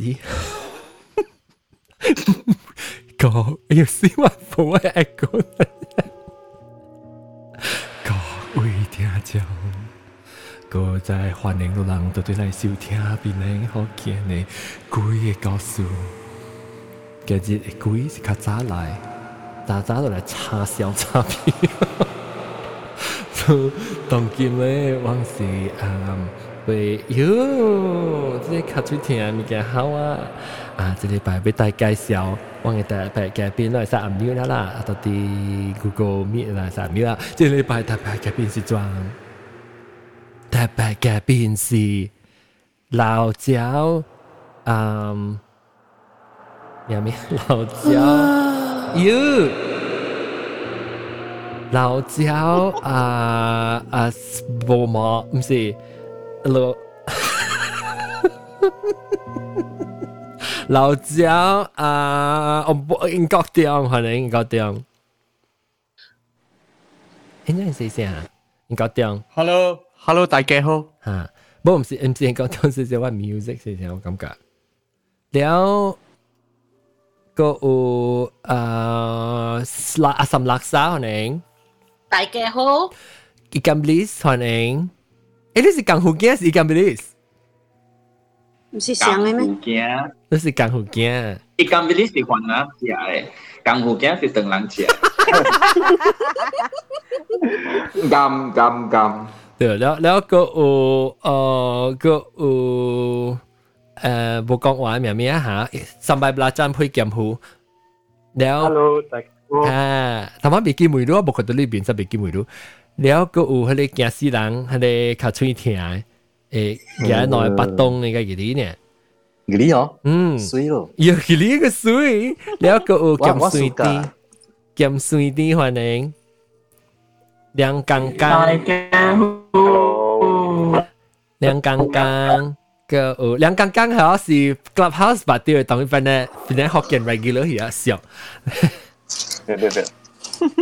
各位听众，各位在欢迎的人正来收听《冰冷、好见的鬼》的故事。今日的鬼是较早来，早早都来叉烧叉烧。当今的往事啊。会哟，即系较出听物件好啊！啊，这礼拜俾大介绍，我嘅第一排嘉宾来晒暗秒啦啦，到啲 Google Meet 来晒暗秒啦。这礼拜第一排嘉宾是装，第一排嘉宾是老椒，嗯，有咩老椒？哟！老椒啊啊，无毛唔是 老老椒啊，我不英国点，可能英国点。应该系谁啊？英国点。 Hello，Hello，大家好。吓，不唔是唔是英国点，是只话 music 是只我感觉。了个有啊，辣阿什辣沙可能。大家好， ikan bilis 欢迎。 诶，你是江湖惊是 ikan bilis？唔是上嘅咩？惊，你是江湖惊。伊江比利是还人食诶，江湖惊是等人食。甘甘甘，对，แล้วแล้วก็有呃个有诶冇讲话咩咩吓，三百八站配剑湖。แล้ว Hello，大家好。啊，头晚未见梅咯，冇看到呢边就未见梅咯。แล้วก็ 了个有迄个惊死人，迄个较喙疼诶，诶，夹内巴东那个几里呢？几里哦？嗯，水咯，有几里个水，了个有咸水滴，咸水滴反正凉干干，凉干干。个有两刚刚好是 Clubhouse 把对，等于反正反正福建 regular 也少。对对对。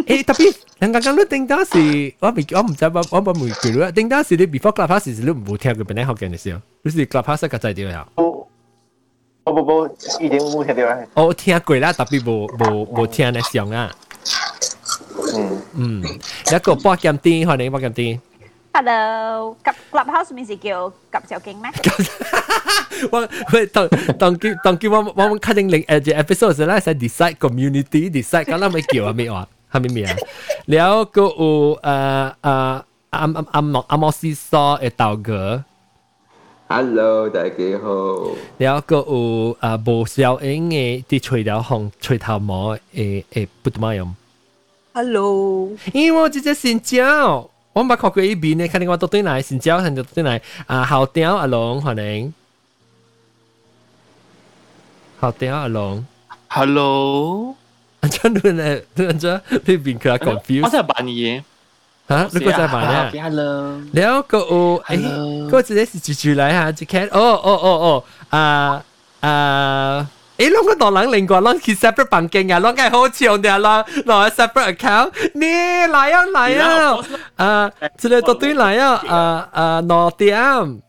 对，诶，特别梁刚刚你顶到是，我未我唔知我我冇未记啦。顶到是你 before Clubhouse 时你唔冇听过份咧学见嘅笑，你是 Clubhouse 个仔啲呀？不不不，一点冇听到啊，我听过啦，特别冇冇冇听咧上啊。嗯，嗯，一个波剑啲，欢迎波剑啲。 Hello，及 Clubhouse 面是叫及小经咩？我喂当当叫当叫我我我确定另诶只 episode 时咧，系 decide community decide 咁啦，咪叫啊咩话 係咪咪啊？了個有誒誒阿阿阿莫阿莫西索嘅豆哥，Hello 大家好。了個有誒無效應嘅啲吹了風吹頭毛誒誒不點樣？Hello，因為我只隻新椒，我冇學過呢邊咧，肯定我到對嚟新椒，肯定到對嚟啊好屌阿龍可能，好屌阿龍，Hello。真亂咧，亂咗呢邊佢係 confused。我真係扮嘢。吓，你嗰隻係扮咩啊？你有個哦，誒，嗰隻咧是住住嚟嚇，只 cat。哦哦哦哦，啊啊，誒，攞個當冷另外攞 separate banking 啊，攞嘅好似我哋啊攞攞 separate account。你嚟啊嚟啊，啊，即係到對嚟啊，啊啊，攞點，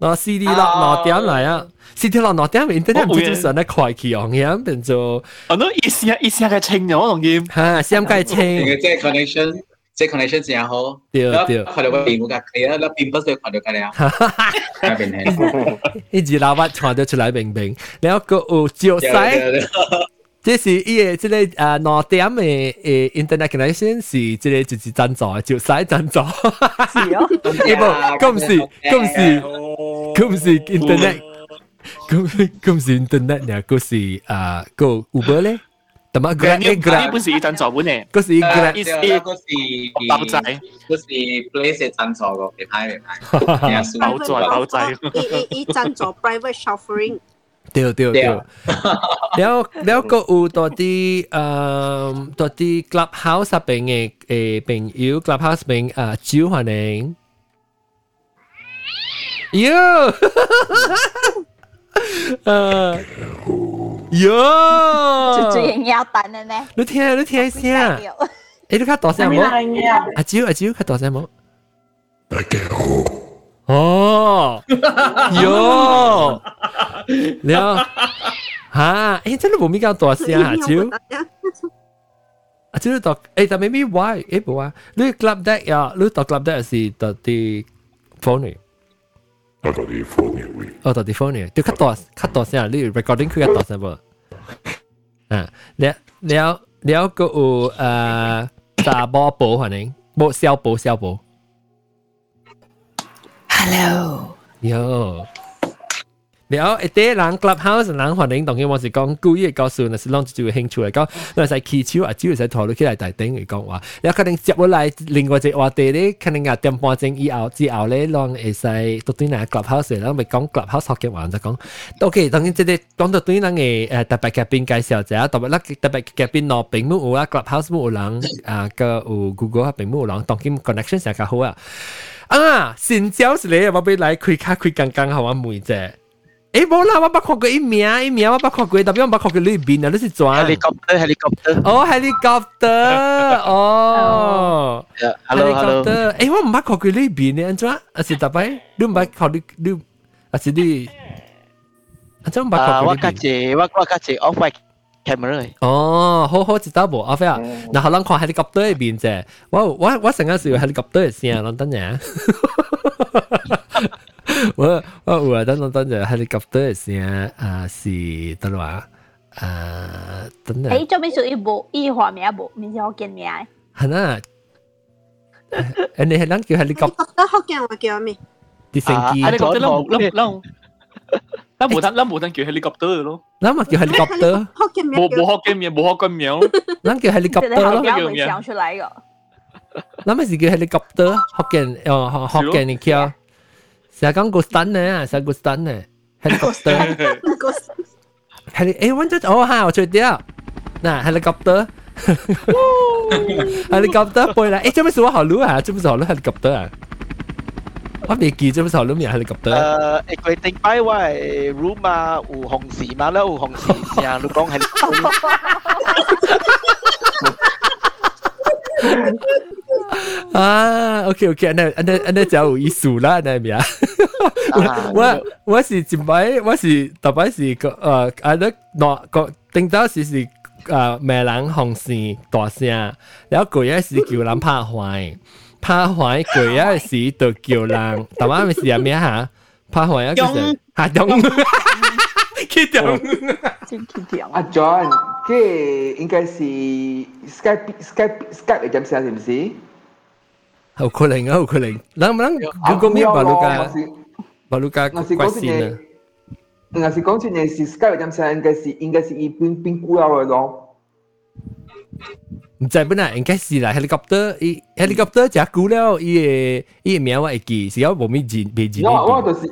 攞 CD 攞攞點嚟啊。！CD 落兩點，internet 唔知點算咧，快起樣樣變做我都意思意思係清咗我同劍。嚇，先解清。你嘅即係 connection，即係 connection 真好。對對看到個屏幕架可以啦，那屏不是看到佢了，那邊係。一直老闆傳到出來明明，然後個有照對使，對對這是伊個即個啊兩點嘅誒 internet connection 是即個就是贊助嘅，照使贊助。是 哦，誒冇，咁唔是，咁唔是，咁唔是 internet，kau kau mesti internet ni kau si ah uh, kau Uber leh. Tama grab eh grab. Ni pun si tan sor pun eh. Kau si grab. Is eh kau si bao zai. Kau si place 嘅贊助個，你睇你睇。包仔包仔。伊伊伊贊助 private chauffeuring。對對對。了了個有到啲誒到啲 clubhouse 入邊嘅誒朋友 clubhouse 邊啊招歡迎。喲。呃，哟，就这样要蛋的呢？你听，你听声，哎，你看大声冇？阿蕉，阿蕉，看大声冇？哦，哟，了，哈，哎，真系冇咩咁大声阿蕉。啊，即係讀誒，但 maybe why 誒冇啊？你 club deck 呀，你讀 club deck 係讀啲 phony。Autodiphonia เออต่อดีโฟเนี่ยดูคัดต่อคัต่อเสียหรือ recording คือคัดต่อเสียบ่อ่าแล้วแล้วแล้วก็อูอตาบอปหันเองโบเซีปเซียวโป Hello โ了，一啲人 clubhouse 人反正当然我是讲故意告诉，那是让自己兴趣嚟讲，那系起手啊，主要系讨论起来大顶嚟讲话，有可能接落来另外一个话题咧，可能啊点半钟以后之后咧，让会使到对人 clubhouse，然后咪讲 clubhouse 学嘅话就讲，OK，当然即系讲到对人嘅诶特别嘉宾介绍者，特别啦特别嘉宾咯，并冇有啊 clubhouse 冇有人啊个有 Google 啊并冇有人，当然 connection 成较好啊。啊，先招是你，我俾嚟开卡开刚刚好啊，妹姐。 诶冇啦，我捌看过一名一名，我捌看过，特别我捌看过里边啊，你是转 helicopter helicopter 哦，helicopter 哦 hello hello ，helicopter，诶我唔捌看过里边呢，安怎？啊是特别，你唔捌看你你，啊是你，安怎唔捌看啊，过我家姐，我我家姐 off my camera 嘅。哦，好好知道无，阿飞啊，然后咱看 helicopter 边啫，我我我成日是有 helicopter 嘅声，咱等阵。 我我有啊，等等等阵 helicopter 嘅声啊是得啦，啊等阵，诶，做咩属于冇依画名冇，面先好见名嘅。系啊，诶你系咱叫 helicopter 得福建话叫咩？啲升机， helicopter 啦，啦啦，啦冇得啦冇得叫 helicopter 咯，咱咪叫 helicopter，福建名冇冇学嘅名，冇学嘅名，咱叫即系 helicopter 咯，后边会想出来个。咱咪是叫 helicopter，福建哦福建你叫， 成日讲个 stun 呢，成个 stun 呢，helicopter。heli 诶，揾咗哦吓，我最屌，嗱 helicopter。helicopter 背啦，诶，做咩事我学录啊？做咩事学录 helicopter 啊？我未记做咩事学录名 helicopter。诶，诶佢顶摆我系 room 啊，有红事嘛啦，有红事成日都讲 helicopter。 啊，OK OK，那那那就有意思啦，那咩啊？我我是前摆，我是特别是个诶，啊咧攞个顶到时是诶咩人红线大声，然后佢一时叫人拍坏，拍坏佢一时就叫人，但系咪是系咩吓？拍坏一个时吓中，佢中。真奇条阿 John，嘅应该是 Skype Skype Skype 嘅声是唔是？ 有可能啊，有可能。能唔能 Google Meet 把卢家把卢家我是关讲真嘅线啊？，我是讲真嘅是 Skype 嘅声应该是应该是一边边固了嘅咯。唔知本来应该是啦，helicopter 伊 helicopter 只久了，伊个伊个名我会记，是要无咩字别字。我我就是，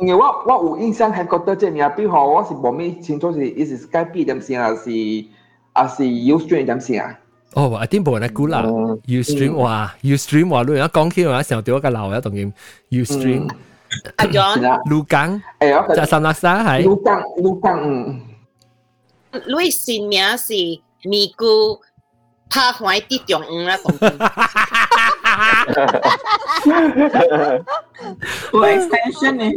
因为我我有印象系觉得这名，比如我是无咩清楚是伊是 Skype 点声啊，是啊是 Ustream 点声啊。 哦，我点无人估啦，Ustream 哇，Ustream 话你而家讲起话上掉一个楼一当然 Ustream 阿 John，啦，卢港诶我就三六三系卢港卢港嗯。你新名是咪姑 拍坏啲中午啦，同我 extension 呢？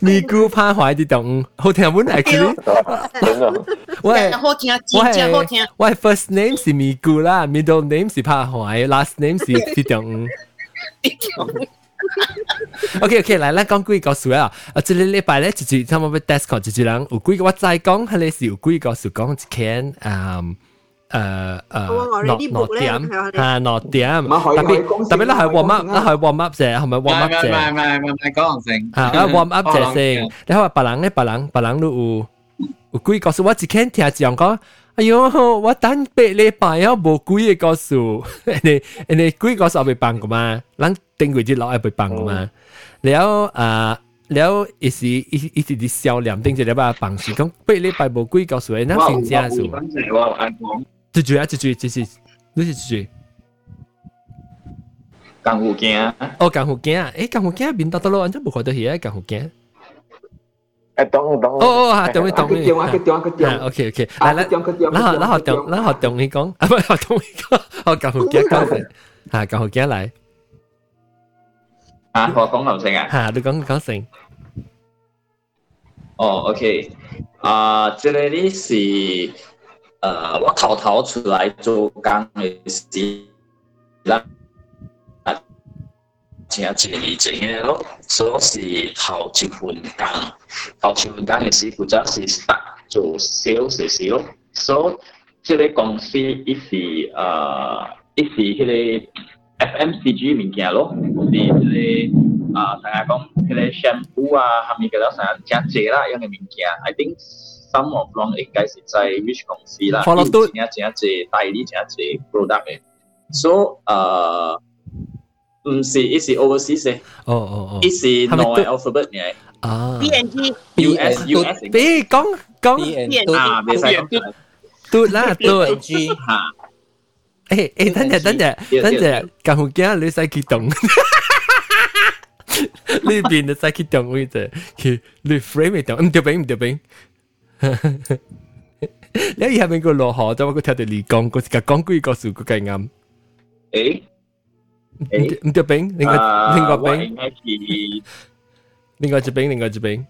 咪咕拍坏啲动物，好听本 actually，真的，我系好听，我真正好听系。我系 first name 是咪咕啦，middle name 是拍坏，last name 是啲动物。OK OK，嚟啦，讲几个数啊！啊，这个礼拜咧，就系差唔多 desk 就系人有几个我再讲，系你是有几个数讲一间诶 誒誒落落點係落點，特別特別咧係 warm up 咧係 warm up 啫，係咪 warm up 啫？唔係唔係唔係講成嚇啊 warm up 啫先。你睇下別人咧，別人別人都有有幾個數，我只聽聽只樣講。哎呦，我等八禮拜啊，無幾個數，你你幾個數未辦噶嘛？咱頂幾日落係未辦噶嘛？然後啊。了，一時一一時啲銷量，定住你把辦事講，八禮拜無幾個數，那成正數。一句啊，一句，这是你是一句。江湖镜。哦，江湖镜，诶，江湖镜面到到咯，完全无看到迄个江湖镜。诶，懂懂。哦哦，啊，懂你懂你。中啊，去中啊，去中。OK OK，来来，然后然后中，然后中你讲，啊不，中你讲，哦，江湖镜讲先，啊，江湖镜来。啊，我讲流程啊。吓，你讲讲先。哦，OK，啊，这个呢是。诶，我头头出来做工嘅时啦，啊，正一正嘅咯，所以是头一份工，头一份工嘅时，负责是 start 做 sales 嘅时咯，所以这个公司伊是诶，伊是迄个 FMCG 物件咯，是迄个。啊，成日讲佢哋 shampoo 啊，下面嘅啦，成日正借啦，样嘅物件，I think some of them 应该是在 which 公司啦，follow 正正借代理正借 product 嘅，so 诶，唔是，伊是 overseas 嘅，哦哦哦，伊是 no alphabet 嘅，啊 B N G US US 嘅，俾讲讲 B N 啊，别使讲嘟啦嘟， G 吓，诶诶，等阵等阵等阵，咁好惊你使激动。呢边就使激动嗰只，佢你 frame 动，唔对边唔对边。 你以下邊個落河，就我個聽到你講，個個講句個數個計啱。誒誒，唔對餅，另外另外餅，另外一餅，另外一餅，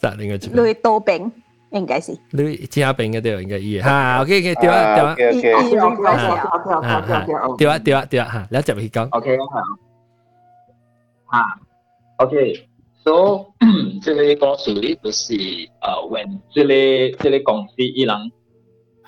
殺另外一餅。你多餅應該是。你其他餅嘅對應該係。嚇，OK OK，對啊對啊。OK OK OK OK OK。對啊對啊對啊嚇，你一直去講。OK 好。嚇，OK。，OK，so 这个告诉你就是呃，when 这个这个公司伊人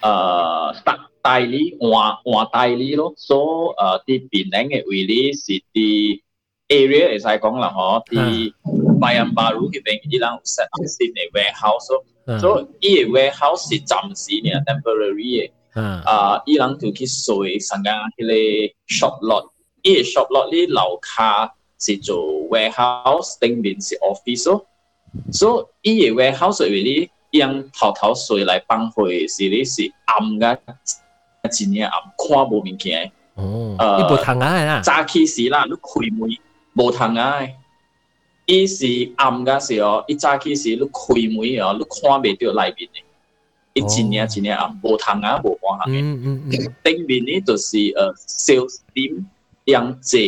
呃 start 代理换换代理咯，so 呃啲边领嘅位置是啲 area 会使讲啦，嗬，啲 Bayan Baru 嗰边伊人有 set up 新嘅 warehouse 咯，so 伊个 warehouse 是暂时嘅 temporary 嘅。啊啊，伊人就去水成间迄个 shop lot，伊个 shop lot 呢楼下 是做 warehouse，顶面是 office 哦。所以伊个 warehouse 位哩，用头头水来放血，是哩是暗个，真正暗看无物件。哦，伊无通啊啦。早起时啦，你开门无通啊。伊是暗个时哦，伊早起时你开门哦，你看袂着内面诶。伊真正真正暗无通啊，无半项诶。嗯嗯嗯。顶面呢就是呃 sales team 用坐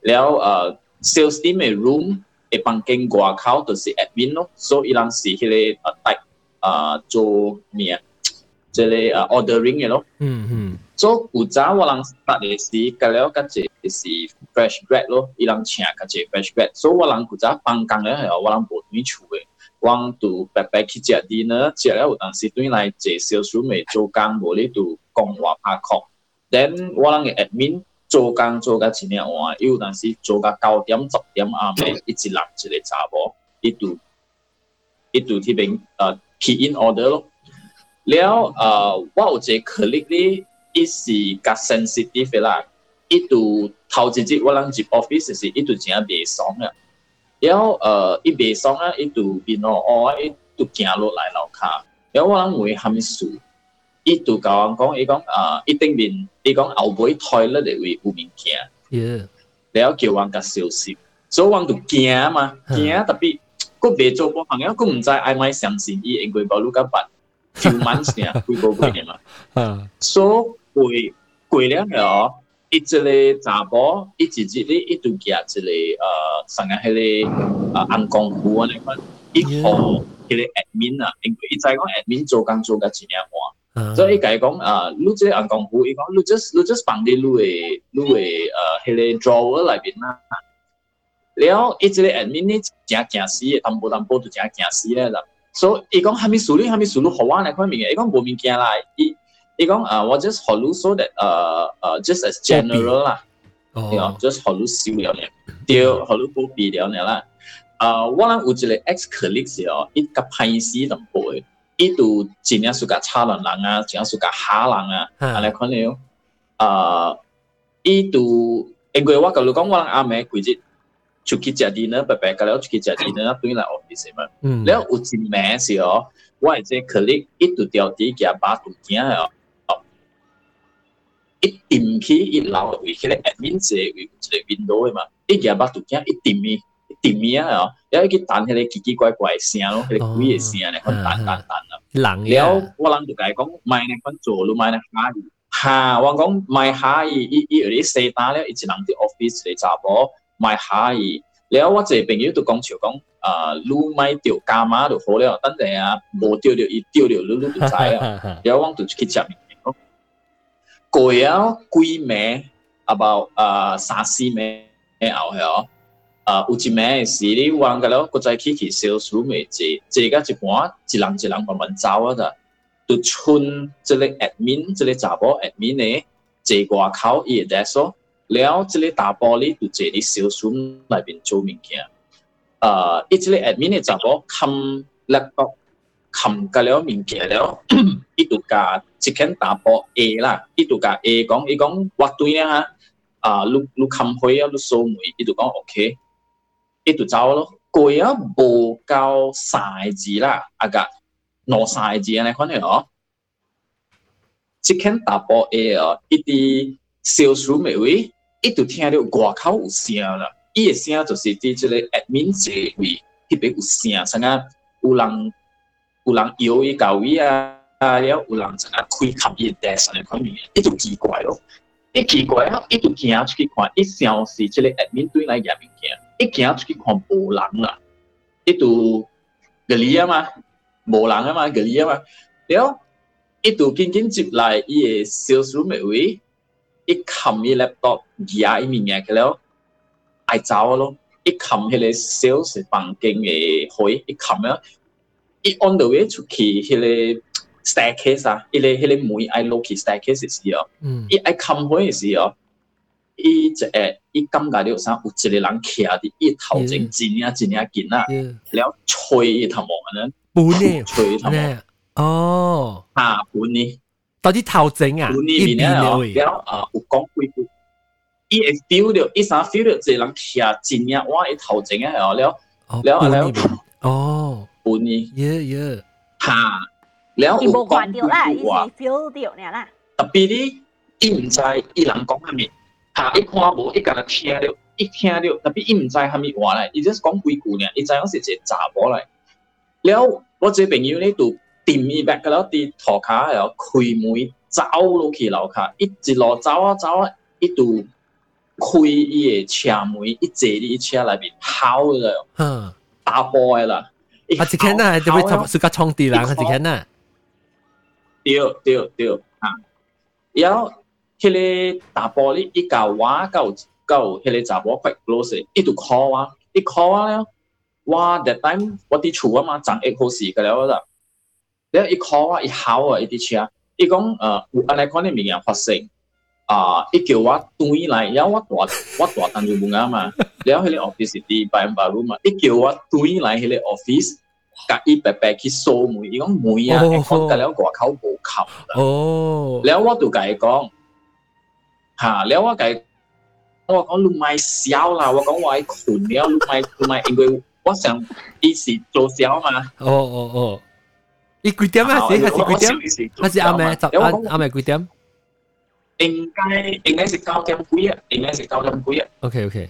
了呃。sales team 嘅 room 会帮经外口就是 admin 咯，所以人是迄个诶带诶做咩啊？即个诶 ordering 嘅咯。嗯嗯。做古早我人 start 嘅时，隔了甲一是 fresh grad 咯，伊人请甲一 fresh grad，所以我人古早帮工咧系我人无对厝嘅。我度白白去食 dinner，食了有当时对来坐小书未做工，无你度讲话拍壳。then 我人嘅 admin 做工做甲一年换，有当时做甲九点十点暗暝，一直揽一个查某，伊度伊度迄边诶 key in order 咯。了诶，我有一个 colleague 咧，伊是较 sensitive 嘅啦，伊度头一日我人入 office 时，伊度真系袂爽啊。然后呃，伊袂爽啊，伊就变咯，哦，伊就行落来楼下。然后我人问虾米事， 伊就甲我讲，伊讲啊，伊顶面，伊讲后尾 toilet 嘅位有物件，耶。然后叫我甲消息，所以我就惊嘛，惊特别，佫袂做过朋友，佫毋知爱咪相信伊，因为无愈甲捌 few months 尔，几个月嘛。啊。所以过了了，伊一个查甫，伊一日咧，伊就夹一个呃，上个迄个呃暗功夫安尼款，伊互迄个 admin 啊，因为伊知讲 admin 做工做甲一领 换，所以伊甲伊讲啊，你即个暗功夫，伊讲你 just 你 just 放伫你诶你诶呃迄个 drawer 内面啦。了，伊即个 admin 呢，真惊死嘅，淡薄淡薄就真惊死咧啦。所以伊讲虾米事你虾米事你互我来看物件，伊讲无物件啦，伊。伊讲啊，我 just 学你 so that 诶诶 just as general 啦，对啊，just 学你少了咧，对，学你保庇了咧啦。啊，我人有一个 ex colleague 时候，伊甲歹死淡薄嘅， itu jinya suka calon langa, jinya suka halanga, ala kon leo. Uh, itu engwe wa kalau kong walang ame kuji chuki jadi ne pepe kalau chuki jadi ne tu la office ma. Leo uji me si o, wa je klik itu tiao ti kia ba tu kia. Ít tìm khi ít lao ở vì cái admin sẽ vì cái window mà ít giờ bắt tụi kia ít tìm đi 地面啊然后一个弹起来奇奇怪怪声咯那个鬼嘅声音呢很淡淡淡然后我人就跟他讲 my name is 鱼哈我讲一一二 office 的查波 my 月然后我这朋友都讲笑 讲啊你买酒干嘛都好料等等啊我丢掉一丢丢你就不在然后我就去接你哦贵啊贵咩 about 啊三四咩 ll 啊，有一名是你玩到了，再起去小鼠妹坐，坐到一半，一人一人慢慢走啊的，就剩这个 admin 这个查甫 admin 呢，坐外口伊会在说，了这个查甫哩就坐伫小鼠内面做物件，啊，伊这个 admin 的查甫冚叻个冚个了物件了，伊就甲一间查甫 A 啦，伊就甲 A 讲，伊讲我对啊，啊，你你冚开啊，你收门，伊就讲 OK。伊就走咯。過啊無夠曬字啦，啊個攞曬字安尼款嘅哦。即間大玻 A 啊，伊啲小數未位。一直聽到外口有聲啦，伊個聲就是佇即個 admin 座位迄邊有聲，像啊有人有人搖伊到位啊，啊了有人像啊開冚伊 desk 安尼款物，伊就奇怪咯。一奇怪啊，伊就行出去看，一想是即個 admin 對來嘢物件，equiados que compõem lá itu gelia mà. Bộ lắng mà gelia mà. Nếu itu kinh kinh chụp lại ý sales room ấy ý ý cầm ý laptop giá ý mình nghe cái đó ai cháu luôn ý cầm cái này sales bằng kinh ấy hồi ý cầm á. Ý on the way to key cái này staircase à. Ý này cái này mũi ai lô key staircase gì à ý ai cầm hồi gì à 伊一下伊感觉着啥有一个人倚伫伊头前一领一领肩啊了吹伊头毛可呢？吹脆头毛哦。吓半年到底头前啊？半年了了啊有讲几句伊会 feel 到伊啥 feel 到一个人倚一领我的头前啊了了啊了哦。半年 yeah yeah 吓了伊无关掉啦伊是 feel 到了啦。a billy 伊毋知伊人讲啥物。他一看无，一干听着，一听着，特别伊毋知虾米话咧，伊就是讲几句咧，伊知影是一个查甫咧。了，我这朋友呢就沉伊白个了，伫涂骹，然后开门走落去楼下，一直路走啊走啊，一就开伊个车门，一坐伫伊车内边哭了，嗯，打波诶啦。一，只看，就会是个冲地，对对对，啊，然后。迄个大玻璃伊甲我甲有甲有迄个查某快 close，伊就 call 我，伊 call 我了，我 that time 我伫厝啊嘛，昨一好事个了啦，了伊 call 我，伊喊啊，伊伫车，伊讲呃有安尼款诶物件发生。啊！伊叫我转来，然后我大我大单就冇啊嘛，然後迄個 office 是啲白白路嘛，伊叫我转来迄個 office，甲伊白白去掃門，伊講門啊，講得了外口無扣啦。哦，然後我就甲伊講，กันแล้วกว่าเขาโบขับแล้วว่าตัวไก่กองฮะแล้วว่าไก่我讲你买少啦，我讲我系困了，你买你买，因为我想一时做少嘛。哦哦哦。伊几点啊？是还是几点？还是暗暝？十暗暗暝几点？应该应该是九点几啊，应该是九点几啊。OK OK。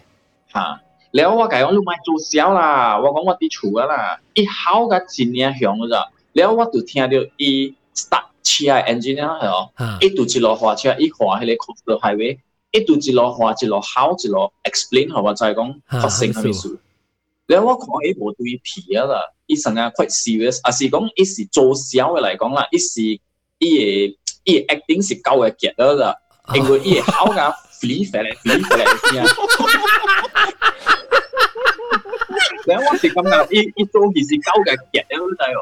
吓！แล้ว我讲你咪做少啦，我讲我啲厝啊啦，伊好嘅真领响嘅咋，แล้ว我就听到伊 start 車嘅 engineer 係哦，一度一路畫車，一畫迄個 coastal highway，一度一路畫一路考一路 explain 互我知講發生咩事。然後我看伊無對皮啊啦，伊成啊 quite serious，啊是講伊是做小嘅嚟講啦，伊是伊嘅伊嘅 acting 是夠嘅傑啦啦，因為伊嘅考啊 free 翻嚟 free 翻嚟。然後我是感覺伊伊做其是夠嘅傑啦，你知哦。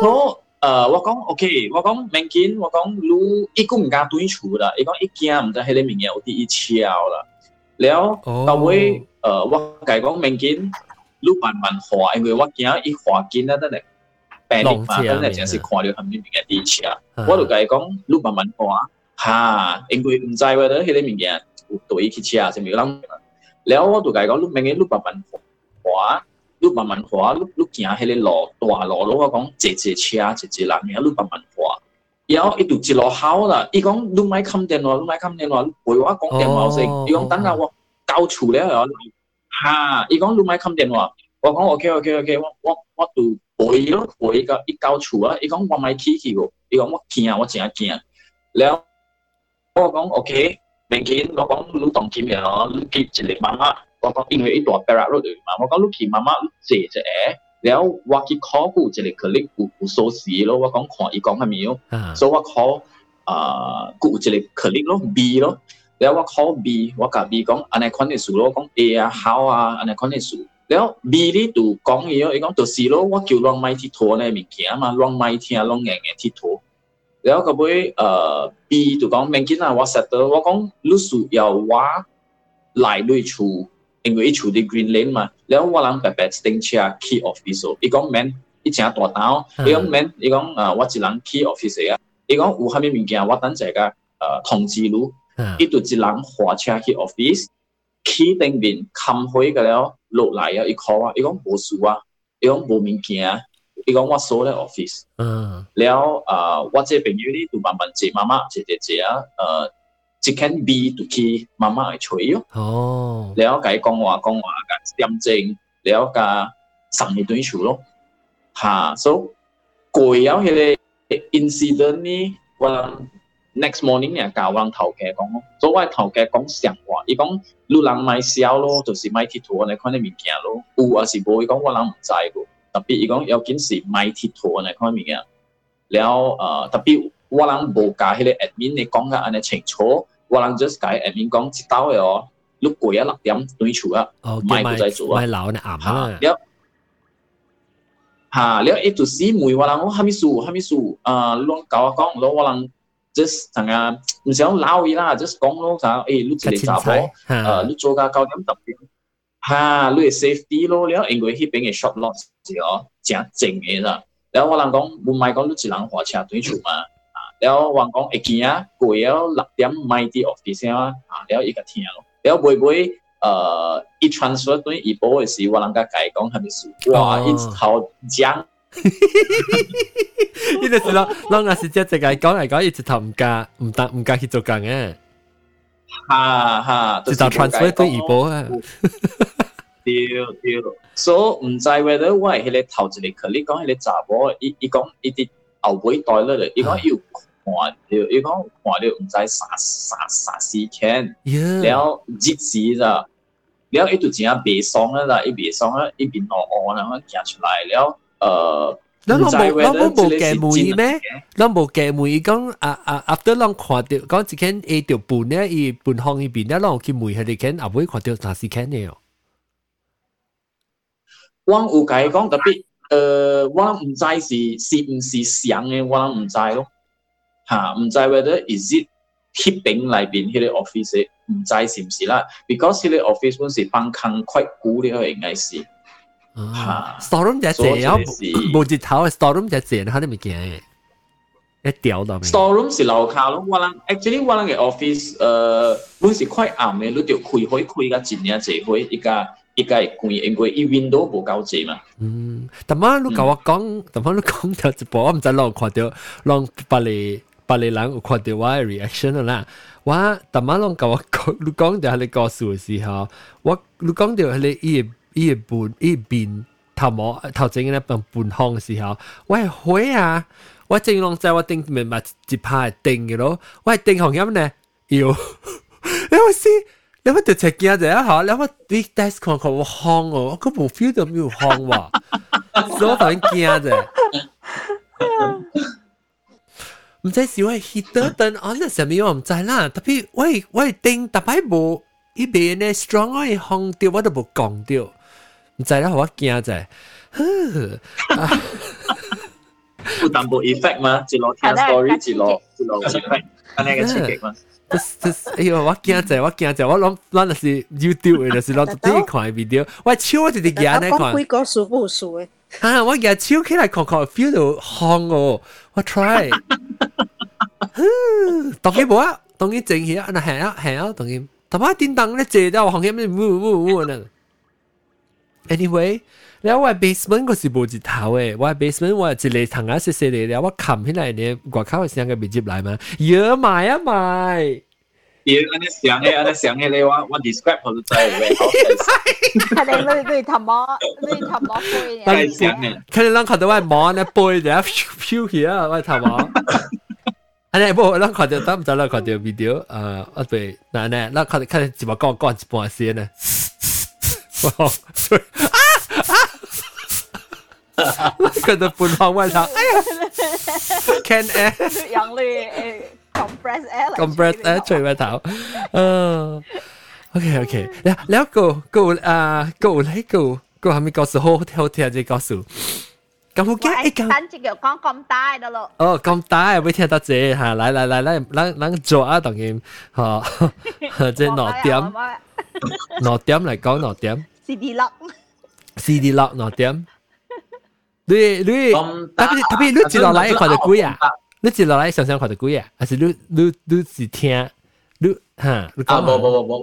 好。呃，我講 OK，我講慢緊，我講如伊個毋敢對厝啦，伊講伊驚毋知迄個物件有佇伊超啦，了到尾呃，我家講慢緊，你慢慢化，因為我驚伊化緊啊，等下病歷嘛，等下真是看着含啲物件佇超，我就甲伊講你慢慢化，哈，因為毋知話咧迄個物件有對伊去超，是毋是有人，了我就甲伊講你慢緊，你慢慢化。你慢慢看，你你行迄个路大路，我讲坐坐车，坐坐人名，你慢慢看。然后伊就一路哭啦，伊讲你莫看电话，你莫看电话，你陪我讲电话先。伊讲等下我到厝了后，哈，伊讲你莫看电话，我讲 OK OK OK，我我我就陪咯陪到伊到厝啊。伊讲我莫起去喎，伊讲我惊我真惊。然后我讲 OK，明天我讲你当今了，你记一个妈妈。我讲因为一大 barrack 落嚟嘛，我讲你去妈妈坐一下，然后我去 call 顾一个 clinic 有有锁匙咯，我讲看伊讲系咪有，啊所以我 call 啊顾有一个 clinic 咯 B 咯，然后我 call B，我甲 B 讲安尼款嘅事咯，我讲 A 啊 how 啊安尼款嘅事。然后 B 呢度讲嘢咯，伊讲就是咯，我叫啷咪铁拖呢物件嘛，啷咪听啷硬嘅铁拖。然后个尾诶 B 就讲明紧啊，我 set 到我讲你需要我来对厝， 因为伊厝啲 Green Lane 嘛，然后我人白白顶车 key office，伊讲免，伊正大胆，伊讲免，伊讲啊，我一人 key office 啊，伊讲有虾米物件，我等阵个诶通知你，啊伊就一人花车去 office。起顶面冚开嘅了落嚟啊！伊 call 啊，伊讲无事啊，伊讲无物件，伊讲我锁咧 office，嗯了啊，我这朋友呢就慢慢接妈妈，接接接啊，诶， 一肯 B 就去妈妈来吹哟。哦，了解讲话讲话个点睛，了解上一堆球咯。哈，所以攰了迄个 incident 呢，我 next morning 呀，搞我人头家讲咯，所以我头家讲上话，伊讲路人买少咯，就是买铁托来看你物件咯，有还是冇？讲我人唔知个，特别伊讲要紧是买铁托来看物件，了呃特别。我人冇加起嚟 admin，你讲得咁清楚。我人 just 甲 admin 讲一兜嘅哦，你过啊六点对厝啊，哦买不再做啊买楼呢啱吓啊，了吓了一到四妹我人讲虾米事虾米事啊，你讲甲我讲，我人 just 阵间唔想闹伊啦，just 讲咯啥，诶你一个查某。诶，吓你做到九点十点，吓，你系 safety 咯，了因为迄边嘅 shop lot 是哦，正正嘅啦。了我人讲，唔系讲你一人花车对厝嘛，啊， 了我人讲会见啊，过了六点买啲 office 啊，啊，了伊个听咯，了会唔会诶，一 transfer 对伊保嘅时，我人甲解讲系咪事？哇，哦一头讲，呢个是咯，啷个是只只个讲嚟讲，一直头唔加唔得唔加去做工嘅，吓吓，直头 transfer 对怡保啊，对对，所以唔知 whether 我系迄个头一个 click 讲迄个查某，伊伊讲伊啲后尾袋咧咧，伊讲要 看到，伊讲看到唔知啥啥啥时间，呀，了日时啦，了伊就真系袂爽啦啦，伊袂爽啊，伊边落岸啊，行出来了，诶，咱冇唔知咱 whether 冇冇这个是嘅妹真咩？咱无嘅妹讲啊啊，after 咱看到讲一间 A 条半咧，伊半行伊边咧，咱去妹系哋间后尾看到哪时间嘅哦？我有甲伊讲特别，诶，我唔知是是唔是想嘅，我唔知咯， 吓，唔知 whether is it 贴顶里边迄个 office 唔知是唔是啦，because 迄个 office 本是放空快估了应该是，啊吓，storeroom 就所以系有这个是冇日头嘅 storeroom 就系佢哋物件嘅，一掉到面。 storeroom 是楼下咯，我人 actually 我人嘅 office，诶，本是快暗嘅，你就开开开个真正济开，依家依家会关，因为伊 window 无够济嘛。嗯，但系你甲我讲，但系你讲到一部，我唔知让看到，让别嚟 别嚟人有看到我嘅 reaction 啦。我但系让甲我讲，你讲到你故事嘅时候，我你讲到你伊个伊个半伊个边头毛头前咧半半腔嘅时候，我系会啊，我正浪在我顶面咪一排顶嘅咯，我系顶红音呢，要你我先。你乜就只惊就一下，你乜啲 desk 看看我烘哦，我个冇 feel 到冇烘喎，所以我头先惊啫。 唔知是我 heater turn on 嘅时候，我唔知啦。特别我系我系定特别冇呢边咧 strong，我系烘掉，我都冇讲掉。唔知啦，我惊啫。有淡薄 effect 嘛，一路听 story，一路一路 effect，安尼个刺激嘛。哎呦，我惊啫，我惊啫，我谂谂就是 YouTube 嘅，就是谂啲看 video，我手我直直惊咧看讲。几个数不数嘅，啊！我日超起来看看，feel 到烘哦， 我 try。当然冇啊，当然正起啊，嗱系啊系啊，当然。但系电灯咧借到烘起咩？呜呜呜呢？Anyway，แล้ว我 basement 个是冇字头诶，我 basement 我系一个堂啊细细嚟，แล้ว我冚起来呢，外口嘅声嘅未接来嘛，要买啊买。 伊安尼想嘅，安尼想嘅咧，我我 describe 好知嘅，系你你你头毛你头毛灰真嘅，系想嘅。看你啷看到我毛呢背就飘飘起啊，我头毛。อันนี้บ่เราขอจะตั้งใจเราขอเดียววิดีโอเอ่ออันเป็นนั่นแหละเราขอแค่จะมาก่อนก่อนจะปวดเสียนะ 哦，所以啊啊，佢就半行位头，哎呀，can air 用你诶 compress air compress air 除個頭。嗯，OK OK，然然後個個啊個來個個後面告訴好好聽就告訴。咁我驚一咁，等隻腳講咁大得咯。哦，咁大會聽得啫嚇，嚟嚟嚟嚟，咱咱做啊，當然嚇，即係六點，六點嚟講六點。CD lock。CD lock 六點。你你，特別特別，你知道哪一款的鬼啊？你一落来想想看到几啊？还是你你你是听你哈？啊，无无无无，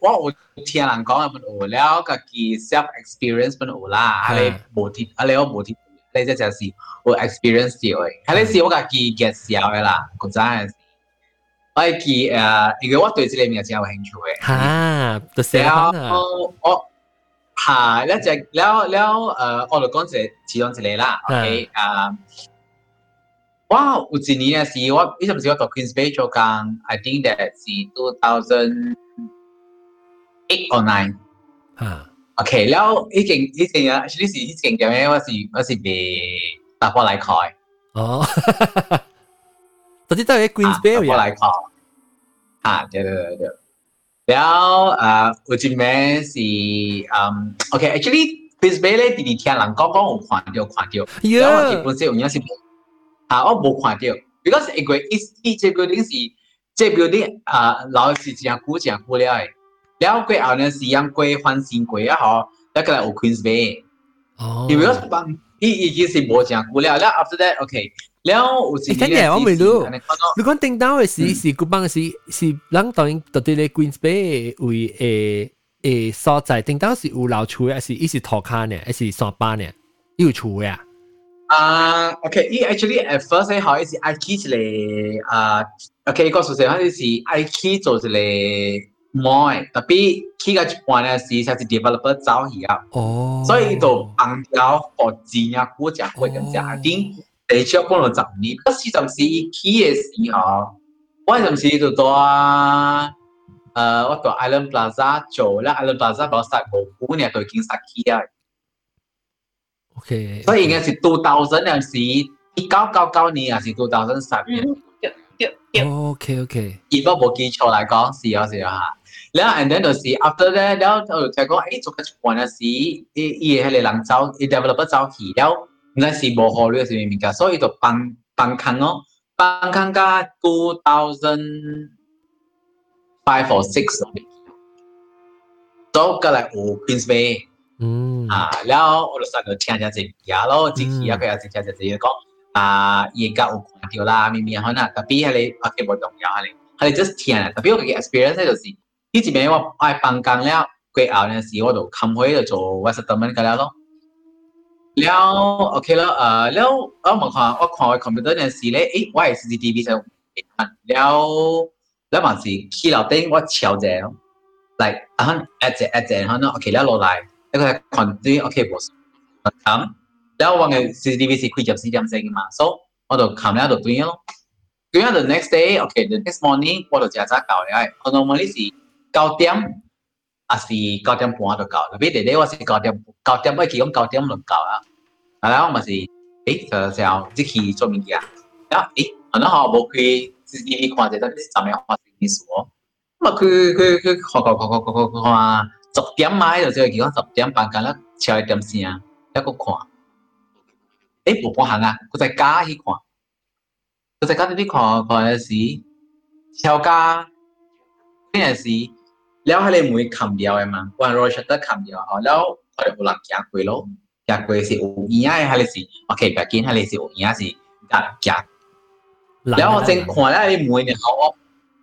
我我有听人讲嘅，有了家己 self experience 本有啦，啊你无听，啊你我无听，你即就是有 experience 啲嘅，啊你是我家己 get 笑嘅啦，嗰陣係。我記誒，因為我對呢個嘢真有興趣嘅。嚇，就寫啦。我嚇，一隻了了誒，我就講就其中一個啦。OK，誒。wow, Uzinia si what is the to Queen's Bay Chokang? I think that the two thousand eight or nine. Huh. Okay, แล้วอีกเก่งอีกเก่งอะ actually สิอีกเก่งจะไม่ว่าสิว่าสิเป็นตาพ่อไหลคอยอ๋อตอนที่ตัวเไอ้ Queen's Bay อยู่ตาพ่อไหลคอยอ่าเดี๋ยวเดี๋ยวเดี๋ยวแล้วอ่าอุจิเมสิอืม okay actually Queen's Bay เลยดีดีเทียนหลังก็ก็ผมวาเดียวขวาเดียวแล้วที่ปุ่นเสียอย่างเงี้สิ 啊，我无看到，because 伊伊这个 𠮶 个是这个东西啊，老是这样古这样古了诶，后过后呢是样过翻新过啊吼，那个来 Queen's Bay，哦，因为帮伊已经是无这样古了，了 after that OK，了有时间咧，我未录，如果听到诶是是古帮是是人当应到底咧 Queen's Bay 为诶诶所在，听到是有老厝还是一是土坎呢，还是上班呢，又出呀？啊？啊，OK，伊 actually at first 咧，好意思，I key 一个啊，OK，个数字好似是 I key 做一个 mall，特别 key 嘅一半咧是才是 developer 走去啊，哦，所以就帮条发展啊，股价会咁样，点地少帮到十年，嗰时阵时 key 嘅时候，我阵时就做啊，诶，我做 Island Plaza 做啦，Island Plaza 攞实冇股呢，都已经实 key 啊。 OK，所以应该是 two thousand 嗰阵时，一九九九年还是 two thousand 十年，哦 OK OK，如果冇记错嚟讲是有时候吓。然后 and then 就是 after that，然后就就讲诶做紧一半嘅时，伊伊系嚟人走，伊 developer 走去，然后唔系是冇考虑系咩㗎，所以就帮帮坑咯，帮坑加 two thousand five or six，所以过来有 Queens Bay。嗯， 啊，然后我就上到听咗一嘢咯，之前啊佢有时听就自己讲啊，而家有看到啦，咪咪可能特别系你啊嘅冇重要系你，系你 just 听啊，特别我嘅 experience 咧就是呢次边我爱放工了，过后呢时我就冚开就做 settlement 㗎啦咯。แล้วโอเคแล้วเอ่อแล้วเออมา看我看我 computer 呢时咧，诶我系 CCTV 就แล้วแล้วมันสิขี้เราเต้ง我敲者咯，like 啊一只一只可能 OK แล้ว落嚟。 一個係群啲 OK 冇咁，然後我嘅 CCTV 是開入四點四嘅嘛，所以我就冚喺度對咯。對咗 the next day，OK，the next morning 我就食早教嘅，我 normally 是九點，啊是九點半就教，特別弟弟我是九點九點，我其中九點就教啊。然後我咪是，誒就就即係做物件，然後誒可能我冇去 CCTV 看者，但係上面發生啲事喎。咁啊，佢佢佢看看看看看看看。十点买就只系讲十点半间啦，超一点先啊，一个看，诶冇半行啊，佢在家去看，佢在家呢啲看看嘅时，超家呢阵时，แล้ว系你唔会冚掉嘅嘛，我系 Roger 得冚掉，哦，แล้ว我哋冇人行过咯，行过是有影嘅，系你是，OK，白见系你是有影是行行，แล้ว我正看咧，你唔会你好我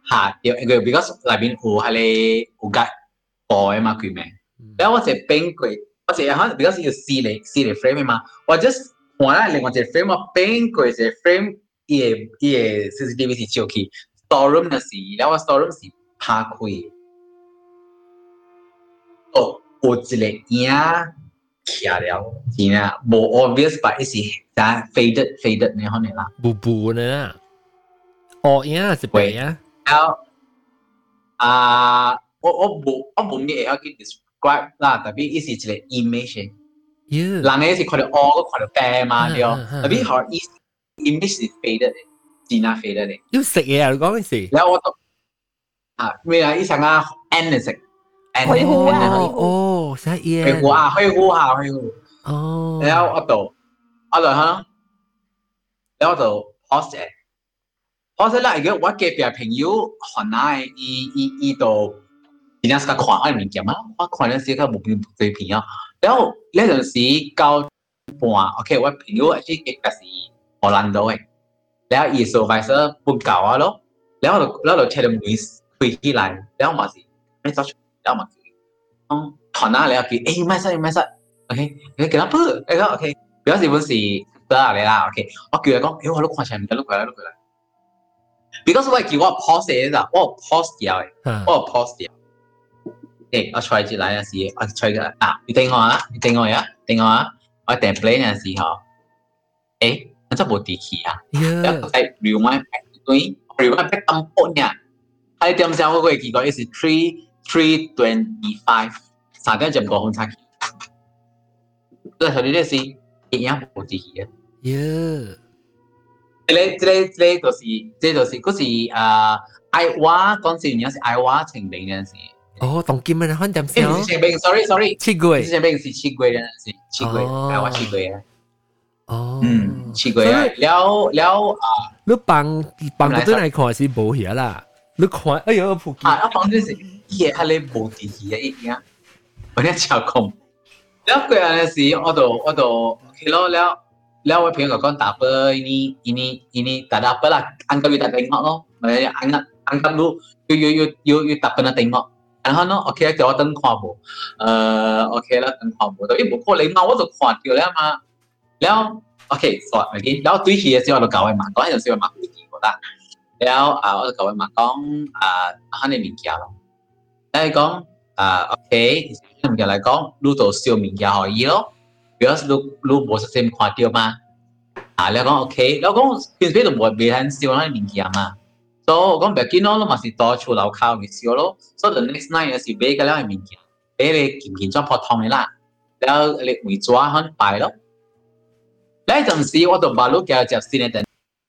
下掉，因为 because 里边有系你有解。播嘅嘛佢名，แล้ว我只边柜，我只可 poema que made. Mm. That was a pen que, I because you see the, see the frame, man. Or just, morale, con el frame a pen que es el frame y el, y el CCTV si choki. Storum na si, that was storum si, pa kui. Oh, 有一个影徛了，是啊，无 obvious but 是咱 faded faded 那方面啦，布布的啦，哦影还是白呀？然后啊。我我冇我冇咩嘢可以 describe 啦，特别伊是一个 image，耶，人嘅是看到 all 看到病嘛，嗯对，嗯嗯特别好 image 是 faded 嘅，真系 faded 嘅。要食嘢啊！你讲嘅事。然后我读啊咩啊？伊成啊 N 嘅食，N 开户啊哦哦，食嘢。开户啊，开户啊，开户。哦。然后我读，我读吓，然后我读 post 嘅，post 啦，如果我嘅别朋友可能伊伊伊度。 而家是个看我物件嘛，我看嗰时个无边对片啊，然后呢阵时到半，OK，我朋友系嘅系荷兰岛嘅，然后伊 supervisor 半教我咯，然后就然后就听到门开起来，然后嘛是，你走出，然后嘛是，嗯，看下然后佢，诶，唔使唔使，OK，你叫他不，你讲 OK，表示本是得啊你啦，OK，我叫佢讲，诶，我都看起来唔得，碌佢啦，碌佢啦，because 我系叫我 pause 嘅咋，我 pause 掉嘅，我 pause 掉。 诶，我吹住嚟嘅时，我吹嘅啊，你等我啊，你等我啊，等我啊，我订 play 嘅时候，诶，我真冇地气啊，一个系 rewind back 对，rewind back 咁半嘅，喺点上嗰个结果系 three three twenty five，三点钟过红茶期，嗰时候呢啲是一样冇地气嘅。耶，这个这个这个就是这就是嗰时啊，爱话讲时有时爱话情病嘅时。 哦，董金们换点笑。是前辈，sorry sorry，七鬼。是前辈是七鬼的，是七鬼，台湾七鬼的。哦，嗯，七鬼啊，了了啊。你放放嗰陣嚟看是冇嘢啦，你看，哎呦，普及。啊，放嗰陣時，嘢係你冇地氣嘅一樣，我哋超空。了過嗰陣時，我都我都 OK 咯，了了我朋友講打波，呢呢呢，打打波啦，安咁要打頂幕咯，咪安安咁都要要要要要打波那頂幕。hana okay ke otan khwa bo uh okay la tan khwa bo to ibo ko le ngaw to khwa tio la ma lao okay so again lao tui hi ye lo ka wai ma ko hai se ma ku ti ko da lao a o ka wai ma kong a hana min kia lo dai kong à okay mình kia lại. Có, lưu tổ siêu mình kia họ yếu bây giờ lưu lưu bộ system khóa tiêu mà. À lại có okay đó, có kiến biết được bộ về hành siêu nó mình kia mà. So, gom be kino lo masih to chu lau cao ni sio lo. So the next night is be ka lai min kia. Be le kim kim cho pot thong ni la. Lao le mui chua hon pai lo. Lai tong si wo to ba lu kia cha sin den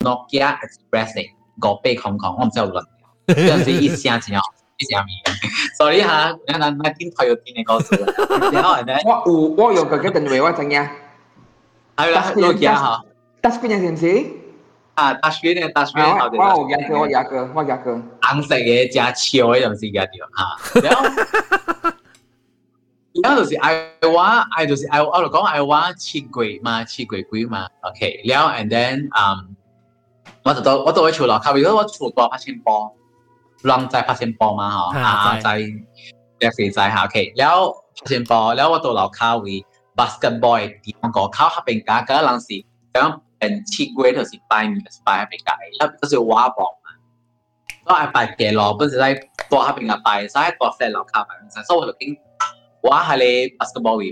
Nokia Express ni. Go pe khong khong om sao lo. Tong si is xia chi yo. Is xia mi. Sorry ha, na na na tin thoi yo tin ni ko su. Wo u wo yo ka cái tình huệ wa chang ya. Ai la Nokia ha. Tas kunya sen si. 啊，大雪呢，大學啊，後我我有廿個，我廿個，我廿個。紅色嘅正超嗰陣時嘅掉嚇，然後然後就是愛話，愛就是愛，我就講愛話七月嘛，七月幾嘛，OK，然後 and then 嗯，我就到我到去厝樓下，如果我厝多八千波，浪仔八千波嘛嗬，啊仔，一肥在嚇，OK，然後八千波，然後我到樓下為 basketball 嘅地方個靠下邊架架陣時，咁เป็น七月就是拜年拜喺边架，然后就是画榜。ก็ไอไปเกลอเพิ่นสิได้ตัวเขาเป็นกับไปซ้ายตัวแฟนเราขับไปมันโซ่ถึงว่าฮาเลบาสเกตบอลวี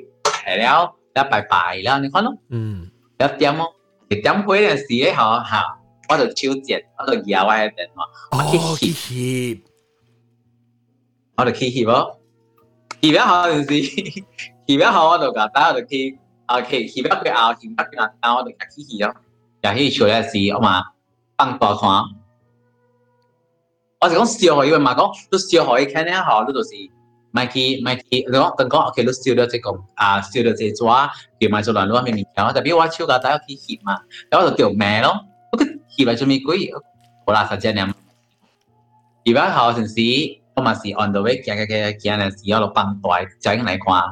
แล้วแล้วไปไปแล้วนี่เขาเนาะ อืม แล้วเตรียมมั้งเตรียมคุยเนี่ยสิให้เขาหาว่าจะชิวเจ็ดว่าจะยาวไว้เด็ดเนาะ 哦，去去翕，我就去翕咯翕咗后阵时翕咗后我就讲打我就去 啊去翕咗佢后翕咗佢后我就去翕咯又去做咧事我嘛放大看我是讲小学，因为嘛讲，你小学睇咧嗬，你就是咪去咪去，你讲等讲，OK，你烧咗即个啊，烧咗即抓，叫埋做乱乱面面条，特别我超架带去翕嘛，然后就叫名咯，嗰个翕嚟做咩鬼？好啦，实际呢，而家后阵时，我嘛是 on the way 行行行行阵时，我就放大，就应嚟看，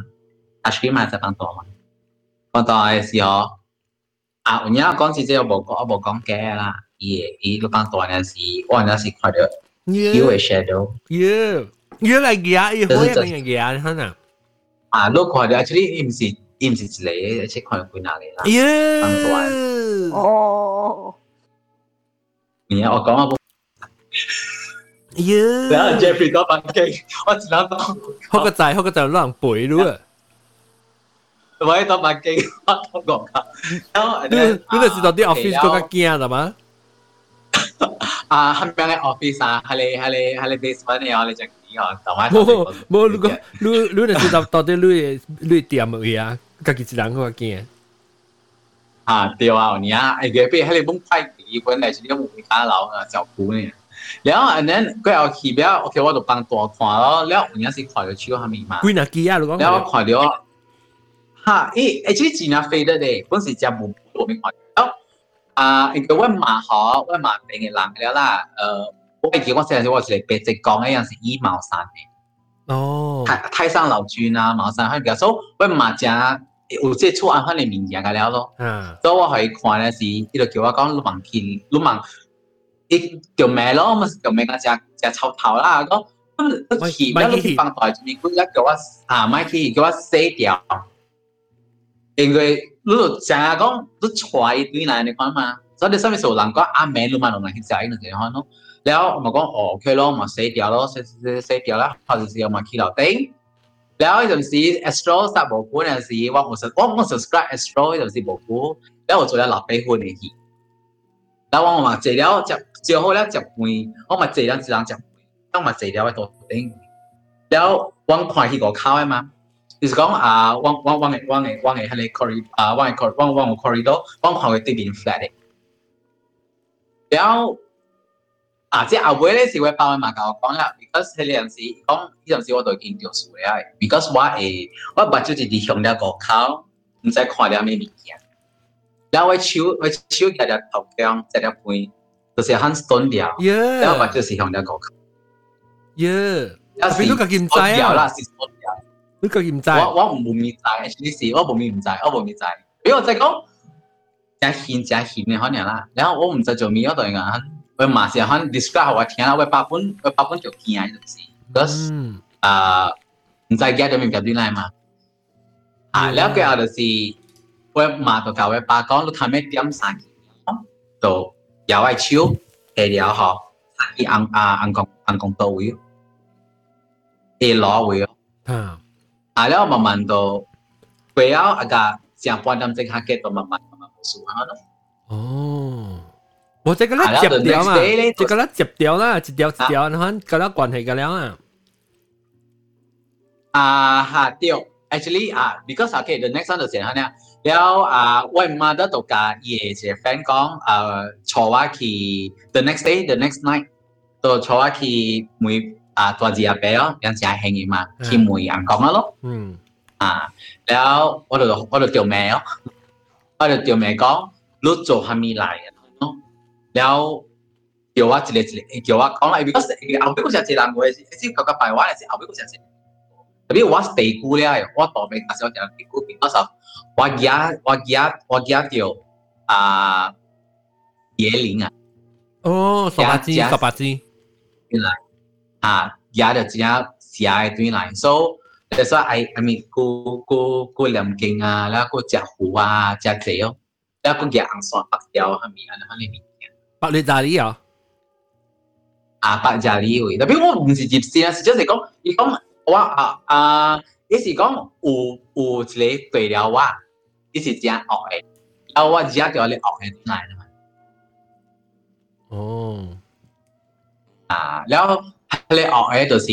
阿水嘛就放大嘛， 放大嘅时候，啊，有影讲是即系我冇讲，我冇讲嘅啦，伊伊个放大嗰阵时，我嗰阵时看到。有嘅 shadow 耶，耶嚟嘅，耶好嘢嘅嘅，你看啊，啊，你看到 actually 唔是唔是一个，即系看佢哪里啦。耶，哦，然后我讲我耶，然后 Jeffrey 多把机，我只能讲好个仔，好个仔乱背咯啊！ 我多把机，我都讲㗎。然后你你嗰时到啲 office 嗰个惊啦嘛？啊，系咪喺 office 啊？系你系你系你 basement 嘅，我哋就 哦，大妈冇冇，如果你你就知道到底你你点位啊？家己一人好惊。啊，对啊，你啊，ไอ้เก๋ไปให้เลยบุ้งไผ่ดีคนไหนจะเรียกบุ้งข้าเราอ่ะเจ้าปูเนี่ยแล้วอันนั้นก็เอาขี่ไปโอเคว่าตัวปังตัวขวาแล้วแล้วอันนี้สิขวาจะชื่อเขามีมา 几若机啊？你讲แล้วขวาเดียว 哈，伊而且真啊飞得嘞，本是只无多名外头啊，因为我嘛好，我嘛变个人了啦，呃，我记我细时我是白直讲个样是衣毛衫的，哦，泰泰山老君啊，毛衫，佢所以我嘛只有接触安番嘅物件个了咯，嗯，所以我去看咧是，伊就叫我讲你望见，你望，伊叫咩咯，咪叫咩个只只臭头啦，咁，咁去，咁去放台前面，佢一叫我啊，咪去叫我洗掉。因为你就成日讲，你踹一堆嚟你看嘛，所以你上面数人讲阿妹，你问人去食，你就看咯。แล้ว我讲哦，OK 咯，มา洗掉咯，洗洗洗掉啦，或者是有มาขี้เหล่าเต็งแล้วไอ้阵时 Astro สับบอกกูเนี่ยสิว่า我 sub 我我 subscribe Astro ไอ้阵时บอกกูแล้ว我做咗立俾佢哋去，แล้ว我嘛做了就最好咧就半，我嘛做咗一人就半，当嘛做了喺度顶，แล้ว我看佢个口啊嘛。 就是讲啊，往往往嘅往嘅往嘅係你 corridor 啊，往嘅 cor 往往個 corridor 往後嘅对面 flat 嘅。然后啊，即阿妹咧是會翻去問教我啦，because 係兩次講呢兩次我都已經屌死嘅，because 我係我唔係就係啲鄉下高考，知睇啲咩物件。然後我手我手食啲泡姜食啲飯，就是喊斷掉。然後唔係就係鄉下高。耶！阿肥佬嘅近在呀。你究竟唔知？我我唔唔知，actually 是我唔唔知，我唔唔知。俾我再講，真險真險嘅可能啦。然後我唔知做咩，我對眼，我馬上可能 describe 我聽啦，我八本我八本就見啊，就是。Because 啊，唔知 get 到咩叫啲嚟嘛？啊，然後佢後就是我馬到教我八講，你睇咩點三件，就右外手，係了嗬，三件硬啊硬講硬講到位，係攞位哦。嗯。Ala mamando kuya aga siang puan dam sing haket to mamman mamman su ha no. Oh. 我即刻咧接掉嘛，即刻咧接掉啦，接掉接掉，你看，嗰粒關係嘅了啊。啊哈，掉，actually 啊，because okay the next one 就先嚇咧，了啊，我媽得度假夜嘅 friend 講啊，坐我去 the next day the next night night，就坐我去每。啊ตัวจีอาเปย์ยังจะให้เงินมาขี้มวยยังกองแล้วอ่า แล้วว่าเดี๋ยวว่าเดี๋ยวแม่ว่าเดี๋ยวแม่ก็รู้จบทำมีหลายแล้วเดี๋ยวว่าจีเลจีเดี๋ยวว่าของอะไร because เอาไปกูจะจีรังกูไอ้ที่กับกับไปว่าไอ้ที่เอาไปกูจะจีแต่พี่ว่าสเตกูเลยว่าต่อไปก็จะจะกู because of ว่าเกียว่าเกียว่าเกียเดียวอ่าเยลิงอ่ะโอ้สปาจีสปาจีเป็นไร 啊，也着真正食诶对来，所以所以哎，阿咪过过过南京啊，然后过食糊啊，食这哦，然后过食红山白条啊咪，然后呢咪，白你哪里啊？啊，白家里位，特别我唔是接先，是就是讲，伊讲我啊啊，伊是讲有有一个对了我，伊是真学诶，啊，我而家叫你学诶来的嘛。哦，啊，然后。迄个后诶，就是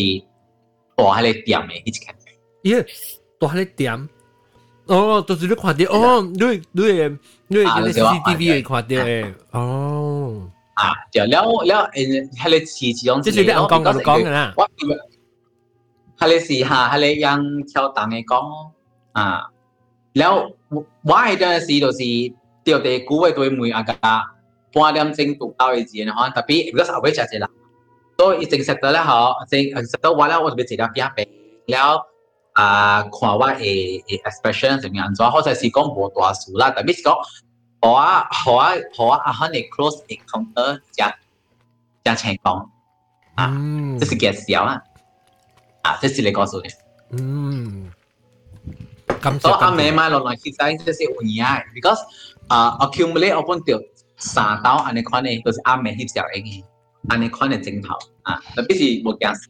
大迄个店诶，迄间。耶，大迄个店。哦，就是你看到哦，你你你你 CCTV 会看到诶，哦。啊，就了了，誒，迄個是是用。即是你講講講嘅啦。我迄個是哈，迄個用跳動嘅講啊，了我迄陣時就是掉地古嘅對梅啊，甲半點鐘讀到嘅錢，可能特別，唔該，後尾食一啦。所以整食得咧吼，整食得我咧，我特別食到偏平了啊，看我嘅嘅 expression 點樣做，或者是講無大事啦，特別是講我我我阿亨嘅 close encounter 加加成功啊，即是介紹啊，啊，即是你告訴你，嗯，咁所以阿妹咪落嚟其實即是有嘢，because 啊 accumulate 我本條三刀安尼款咧，都是阿妹去食嘅。安尼款的镜头啊，特别是无惊死。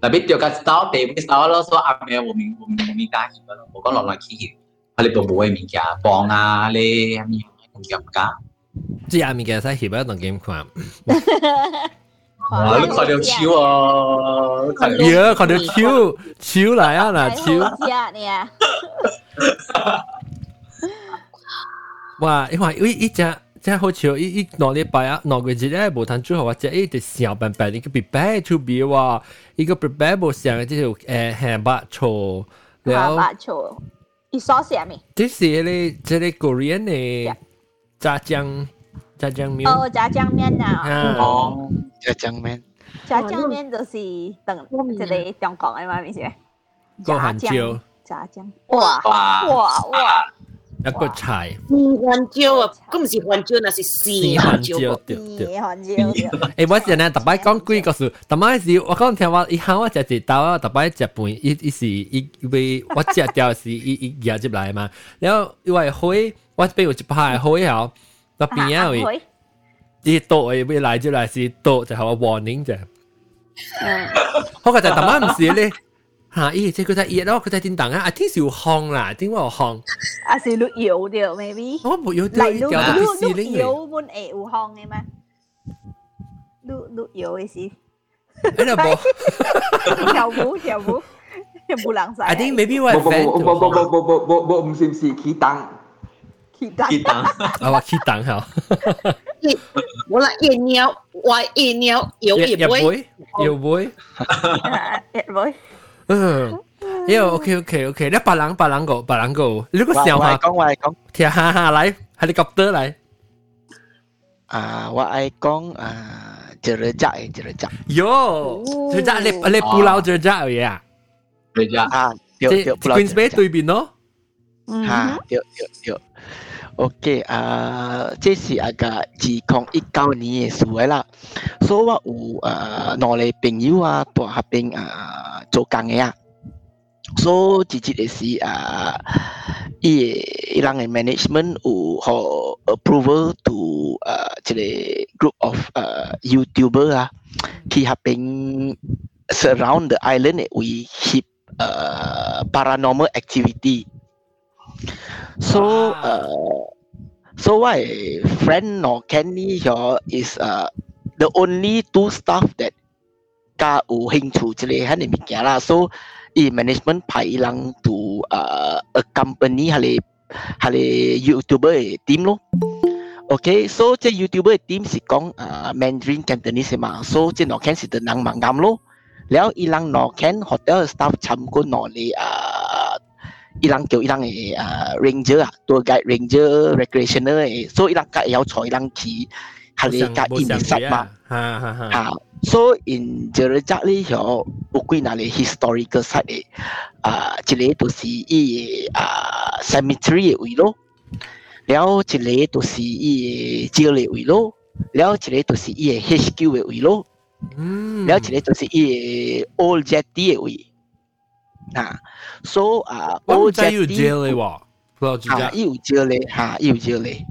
特别就甲 style 地位 style 咯，所以阿妹我们我们我们家去个咯，无讲落来去去，阿你都无会物件，帮啊咧，阿咪物件唔加。即阿咪嘅使翕一段 game 看。哇！你看到超啊，呀，看到超超来啊啦，超。哇！因为因为一只。只只好笑，伊伊两礼拜啊，两个月咧无通做好啊，只伊直想办法，伊个 prepare to be 哇，伊个 prepare 无想嘅，即系诶下巴错，好了吧错，你所写咩？即是咧，即系 Korean 嘅炸酱炸酱面哦，炸酱面啊，啊，哦，就酱面，炸酱面就是等即系中国嘅嘛，咪先？个韩椒炸酱，哇哇哇哇！ 一个菜，番椒啊，咁唔是番椒，那是丝番椒喎。对对。嘢韩椒对诶，我阵咧特摆讲几个数，特摆是我讲听话，以后我食一刀啊，特摆食半，伊伊是伊为我食掉是伊伊夹入来嘛，然后因为灰，我俾有一排灰后，个边啊位，伊倒诶要来就来是倒就系我 warning 啫，嗯，我觉得特摆唔是咧。 吓！咦，即係佢睇熱咯，佢睇點等啊？啊，天時烘啦，點解我烘？啊，是錄搖掉，maybe。我冇搖掉，搖到啲時令。錄搖本誒有烘嘅咩？錄錄搖嘅事。喺度播。跳舞跳舞，冇人使。I think maybe 我係 fan。冇冇冇冇冇冇冇，唔是唔是，起檔。起檔。起檔。啊，話起檔嚇。我來夜鳥，我夜鳥，搖搖杯，搖杯，搖杯。嗯，哎呦，OK OK OK，你白人白人狗白人狗，你個笑話講我係講，聽下下嚟，係你夾得嚟。啊，我係講啊，jerjak 嘅 jerjak。喲，jerjak 你你布撈 jerjak 嘅嘢啊？jerjak 啊，對對，Queens Bay 對面咯。嚇，對對對。Okay, uh, Jessie aga, Ji Kong ikau ni eh, suhailah. So what uh, know the bingo ah, yah. So, did did is ah Ieh, Management uh, approval to uh, 個 group of uh, YouTuber ah, keeping surround the island eh, we ship uh paranormal activity. So, uh, so my friend or Kenny here is uh, the only two staff that 加有兴趣之类喺你物件啦。So, 伊 management 派伊人 to uh, accompany 佢哋佢哋 YouTuber 嘅 team 咯。OK，so 即 YouTuber 嘅 team 是讲啊 Mandarin Cantonese 嘛，so 即 Norcan 是对人盲啱咯。แล้ว伊人 Norcan hotel staff 参观攞嚟啊。 ilang kiểu ilang à, ranger à? ah tour guide ranger recreational eh so ilang ka yao choi ilang ki hali ka in sub ma ha à, so in jerejak li yo ukui na le historical site eh ah chile to si i ah cemetery wi lo liao to si i chile wi lo liao chile to si i hq wi lo liao chile to si old jetty wi 嚇。所以啊，我仔要借你喎，嚇要借你嚇要借你。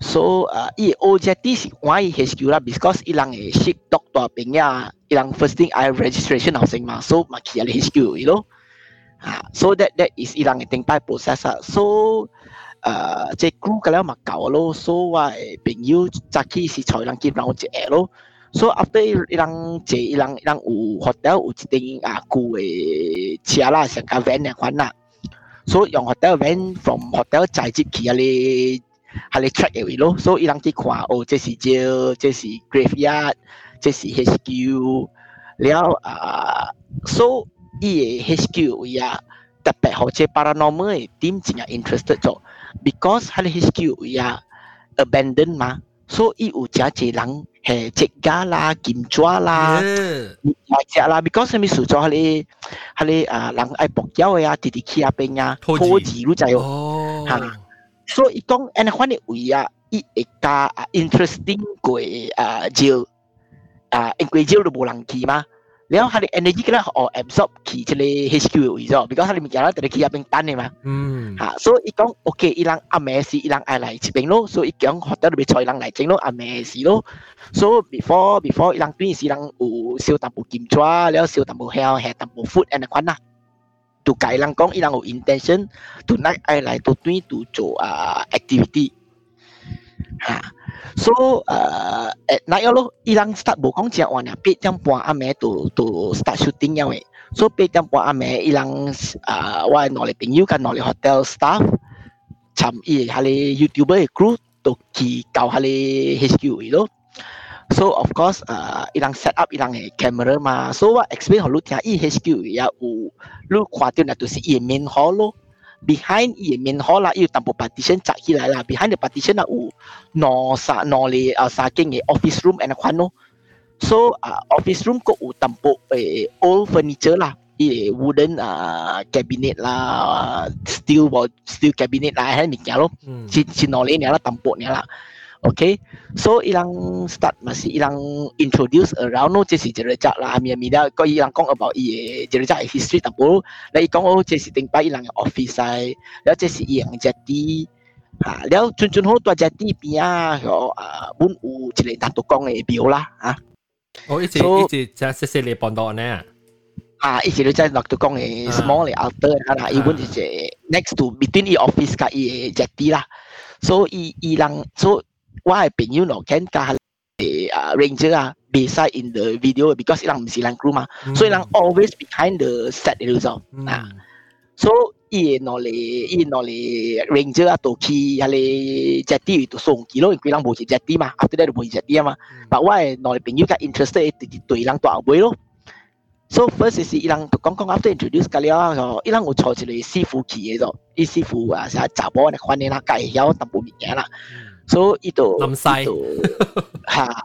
所以啊，伊我只啲是我伊 HQ 啦，because 伊人會識 doctor 病呀，伊人 first thing I registration 後先嘛，所以嘛去啊 HQ 伊咯。嚇，so that that is 伊人嘅定擺 process 啊，so 誒即 group 嘅咧嘛夠咯，所以我朋友早起是才能見到我一下咯。So after ilang ilang ilang hotel, uh chiteng ah chala sang kavan na kwana. So yong hotel van from hotel chichik yale, halay track eh we lo so ilang chih kwa oh chachi jail, chachi graveyard, chachi HQ leal ah so eh HQ yah tepeh hoche paranormal eh team chinya interested so because halay HQ yah abandon mah so eh uh chia chilang. 係職啦、劍抓啦、大隻啦，because 咪屬咗係係你啊人愛搏友嘅啊，弟弟企啊邊啊，拖字嗰仔哦，嚇，所以講 and 反而會啊，伊會加 interesting 過啊招啊，因為招都冇人去嘛。然后系你 energy 嘅咧，哦 absorb 去即个 HQ 嘅位咗，because 系你物件啦，直直去啊边等嘅嘛。嗯，吓，所以伊讲 OK，伊人阿咩事，伊人爱嚟这边咯，所以伊讲学得你采人嚟整咯，阿咩事咯。So before before 伊人对时人有烧淡薄检抓，了烧淡薄 health，下淡薄 food and 款啦。to 解人讲，伊人有 intention to 嚟爱嚟到对 to 做啊 activity 吓。 So uh, at night lo, ilang start 无讲正晚啊，八点半阿妹就就 start shooting 了诶。So 八点半阿妹ilang 啊，我系攞嚟朋友跟攞嚟 hotel staff，参伊系你 YouTuber 嘅 crew 都去教下你 HQ 咯。So of course 啊，ilang set up ilang 嘅 camera 嘛。So 我 explain 好你听，伊 HQ 也有你看到那就是伊 main hall 咯。 behind 伊面好啦，要淡薄 partition 摘起来啦，behind the partition 啦有攞三攞嚟啊三间嘅 office room and 款咯，so 啊 office room 个有淡薄诶 old furniture 啦，伊 wooden 啊 cabinet 啦，steel wall steel cabinet 啦，系物件咯，先先攞嚟啦，淡薄嚟啦。 Okay, so ilang start masih ilang introduce around no jesi jerejak lah amia mida Kau ilang kong about iye jerejak history tapi lah ikong oh cik si tingpai ilang office say lah jesi yang jati. Ha lah cun cun ho tua jati pia ho ah, bun u jele tato kong e eh, bio lah ha. Oh isi so, isi le sele pondo ne Ah, ha, uh, le rujuk nak tukang eh ah. small eh alter eh, lah. Uh, Ibu uh, next to between i office ka i jati lah. So i ilang so 我系朋友攞紧加诶啊 ranger 啊，beside in the video because 人唔是人 crew 嘛，所以人 always behind the set 嗰度啊，所以攞嚟伊攞嚟 ranger 啊，到去系你 jetty 度送几咯，佢人冇去 jetty 嘛，after that 就冇去 jetty 啊嘛，但我系攞嚟朋友嘅 interested 对人多后尾咯。So first 是伊人讲讲 after introduce 个了，伊人有坐一个师傅去嘅咯，伊师傅啊，成日查某嘅款 所以都都 哈，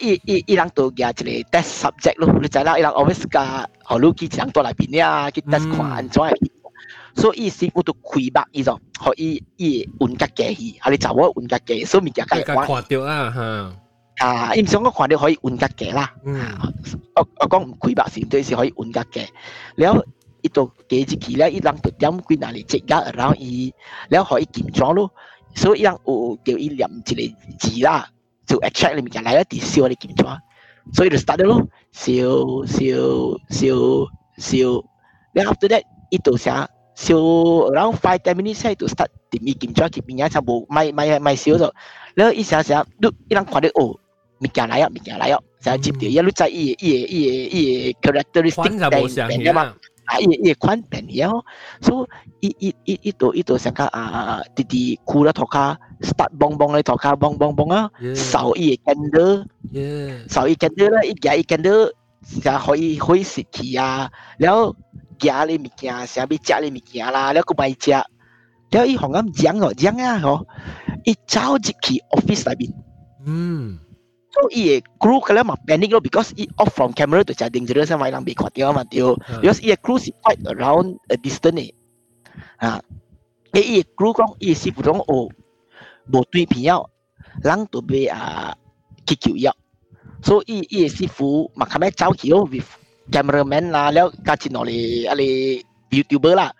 伊一一一人都加一个 test subject 咯，你知啦，一人 always 加好多几张多来边呀，去 test 款做下。所以是我都开白伊种，可以一稳格过去，哈你找我稳格过，所以咪加加看掉啊哈。啊，唔想我看掉可以稳格过啦。嗯，我我讲开吧，是，对是可以稳格过，然后。一度幾隻期咧，一人就點幾哪里積壓，然后伊，然后可伊建裝咯。所以人有叫伊念一个字啦，就 extract 里面嘅来一啲烧嚟检查，所以就 start 咯，烧烧烧烧，然后 after that 伊就写烧 around five ten minutes 先就 start 点伊检查佢边嘢就冇咪咪咪烧咗，然后伊写写，你伊人看到哦，物件来啊，物件来啊，就接到，一路在伊伊伊伊 characteristic 嘅嘛。 啊，伊伊款便宜哦，所以伊伊伊伊度伊度成個啊，弟弟哭了头卡，start 蹦蹦咧頭殼蹦蹦蹦啊，掃伊嘅 candle，掃伊 candle 咧，伊夾伊 candle 就可以可以食去啊，然後夾你物件，想要食你物件啦，然後佢買食，然後伊紅咁講哦讲啊嗬，伊走入去 office 裏邊，嗯。So ia crew kalau mah panic lo because it off from camera tu jadi dangerous sama yang lebih kuat dia mah tio. Ha. Because ia crew si quite around a distance ni. Ah, eh ia crew kong ia si putong oh, o botui piao lang tu be ah, a kikiu yao. So ia ia si fu mah kame cao kio with cameraman lah, leh kacin oli ali youtuber lah.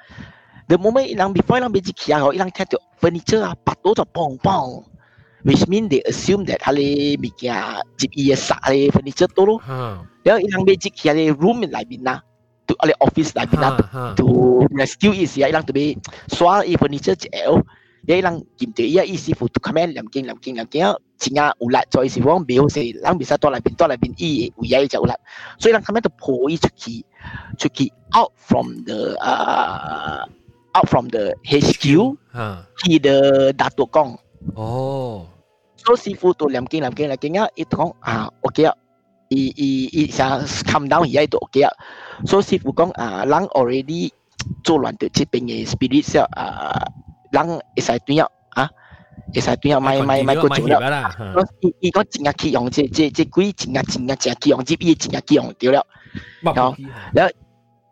The moment ilang before ilang bejik kia, ilang tetu furniture ah patu tu pong pong which mean they assume that hale bikia ah, chip ia sa hale furniture tu lo ha. Dia ilang beji hale room in lai bina to hale office lai bina ha, ha. to, rescue is ya ilang to be so i e furniture che el ya ilang kim te ia isi fu to come lam king lam king lam king singa ulat choi isi wong be ho sei lang bisa to lai bin to lai bin i u ya ja ulat. So ilang kamen to po i chuki ki ki out from the uh, out from the HQ, ha. Huh. ki the Datuk Kong. Oh. 哦。So师傅到两间两间两间啊，伊讲啊，OK 啊，伊伊伊想 come down 而家都 OK 啊。So 师傅讲啊，人 already 做乱到这边嘅 spirit 啊，人会使对啊，啊，会使对啊，咪咪咪个做啦。伊伊讲真系去用这这这鬼真系真系真系去用，这边真系去用掉了。然然后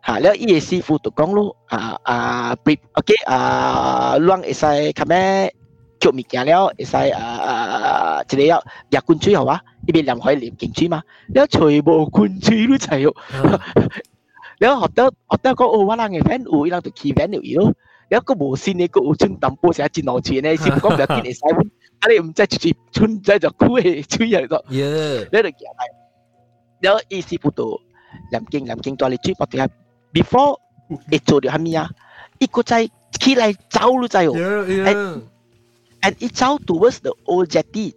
吓，然后伊嘅师傅就讲咯，啊啊，OK 啊，人会使咁咩？ 做物件了，會使啊一個了入滾水好啊，一邊淋可以淋進水嘛。了吹無滾水都吹哦。了學到學到講哦，我人嘅 friend 有，伊人就去 friend 有伊咯。了個無線嘅個有春淡薄時真好吹呢，先講唔見會使。啊你唔知就係春仔就枯嘅吹入咗。耶！你就見咪？了意思不多，淋經淋經多你追不掉。Before 會做到係咩啊？一個仔起來走都仔哦。and it's out towards the old jetty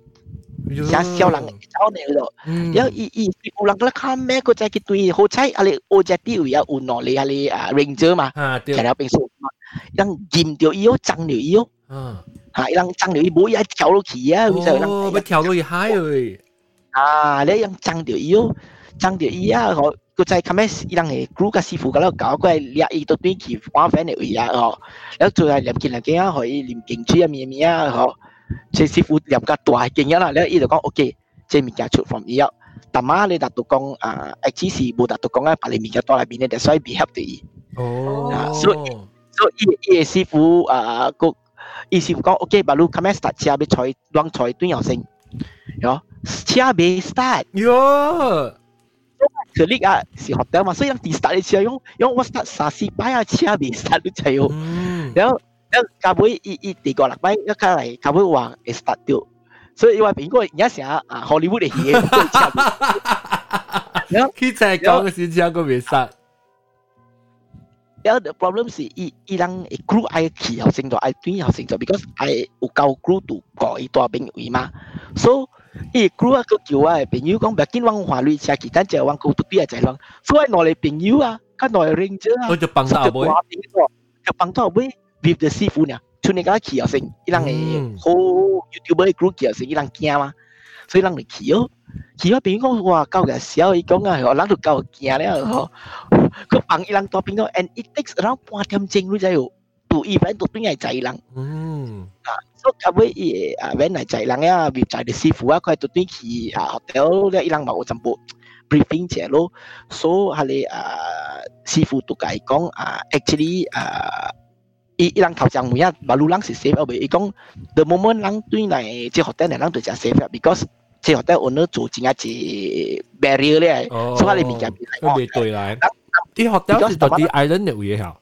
xa xiao lang. Cháu này rồi nếu y y thì u lang mẹ có trái cái tuy hồ trái ali ô trái tiêu ya u nọ ranger mà cái nào bên số đang gim tiêu yếu chăng nhiều yếu ha. Đang chăng nhiều bố ya cháu lô kỳ á bây giờ đang bắt cháu lô hai rồi à đấy đang chăng tiêu yếu chăng tiêu yếu họ 人争掉伊哦，争掉伊啊，我个仔后尾伊人系 group 嘅师傅嗰度搞过嚟掠伊到短期玩翻嚟位啊，嗬，然后做系念经念经啊，可以念经书啊咩咩啊，嗬，即师傅念个大经啊啦，然后伊就讲 OK，即物件出 from 伊啊。但妈你达到讲啊，诶只是冇达到讲啊，把你物件多嚟边咧，就所以 be help 到伊。哦，所所以伊伊师傅啊个，伊师傅讲 OK，把路 come start 车要采乱采短又成，哟，车未 start，哟， Selik ah si hotel masuk yang ti start dia yang yang was start sa si pai ah chia bi start lu chai yo. Then then ka bui i i ti go lak pai ya ka lai ka wang start tu. So i wa ping go nya sia ah Hollywood eh, de hie. Ya ki chai go si chia go bi start. Yeah, the problem is i ilang a crew I key housing to I three housing to because ai u kau crew to go i to bing wi ma. So 伊 group 啊个叫我嘅朋友讲，唔要紧往华瑞车其他就往高独啲啊就系讲，所以我哋朋友啊，跟我哋 ranger 啊，我就帮到妹，就帮到妹 with the 师傅呢，出嚟个去后成，伊人系好 YouTuber 嘅 group 去后成，伊人惊嘛，所以人嚟去哦。去咗朋友讲哇，够嘅笑，伊讲啊，我人都够惊咧，嗬。佢帮伊人多朋友，and it takes around 半点钟你就有 到 event 到边系济人。嗯，啊，所以咁样诶 event 系济人啊，别济啲师傅啊，佢系到短期啊 hotel 咧，伊人冇全部 briefing 者咯，所以系你诶师傅都解讲啊，actually 诶。伊伊人头先每日马路人是 safe 啊，伊讲 the moment 人对嚟即 hotel 嚟人对只 safe 啊，because 即 hotel owner 做正一只 barrier 咧，哦，所以你物件佢未对来，啲学校是到啲 island 嘅位吓，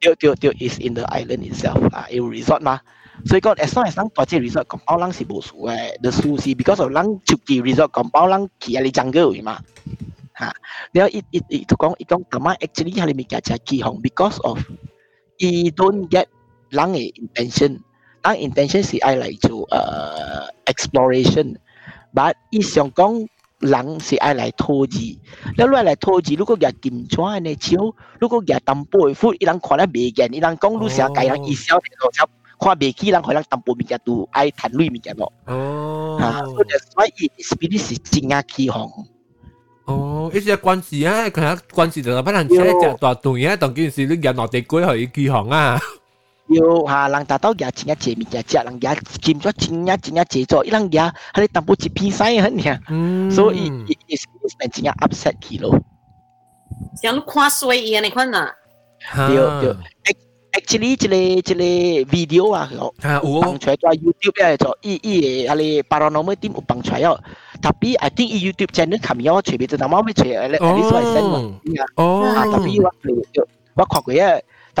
对对对，is in the island itself 啊，有 resort 嘛，所以讲 as long as 人大只 resort 讲包人是无数嘅，the 数是 because of 人出去 resort 讲包人去啊你 jungle 位嘛，吓，然后伊伊伊就讲伊讲，咁啊 actually 系你物件就系起哄，because of 伊 don't get 人嘅 intention，人 intention 是爱嚟做诶 exploration，but 伊想讲。 人是爱嚟拖字，你攞嚟拖字，如果日检tra呢超，如果日淡薄夫，伊人看得未见，伊人讲你成计人意思，就就看未起人可能淡薄物件都爱谈类物件咯。哦，啊，所以所以 spirit 是真啊起哄。哦，一只关事啊，佢喺关事就不能写只大段啊，当件事你人落地鬼可以举行啊。 要吓人达到日真一只物件，只人日占咗真一真一只咗，伊人日喺你淡薄一片西很呀，嗯，所以伊伊 spirit 系真啊 upset 去咯。像你看水伊安尼款呐，对对。actually 即个即个 video 啊，啊有放出来在 YouTube 咧就伊伊个阿你 paranormal team 有放出来哦。tapi I think 伊 YouTube channel 冚咗随便就当猫咪随嚟，你所谓 send 嘛。哦，啊，tapi 我我看过啊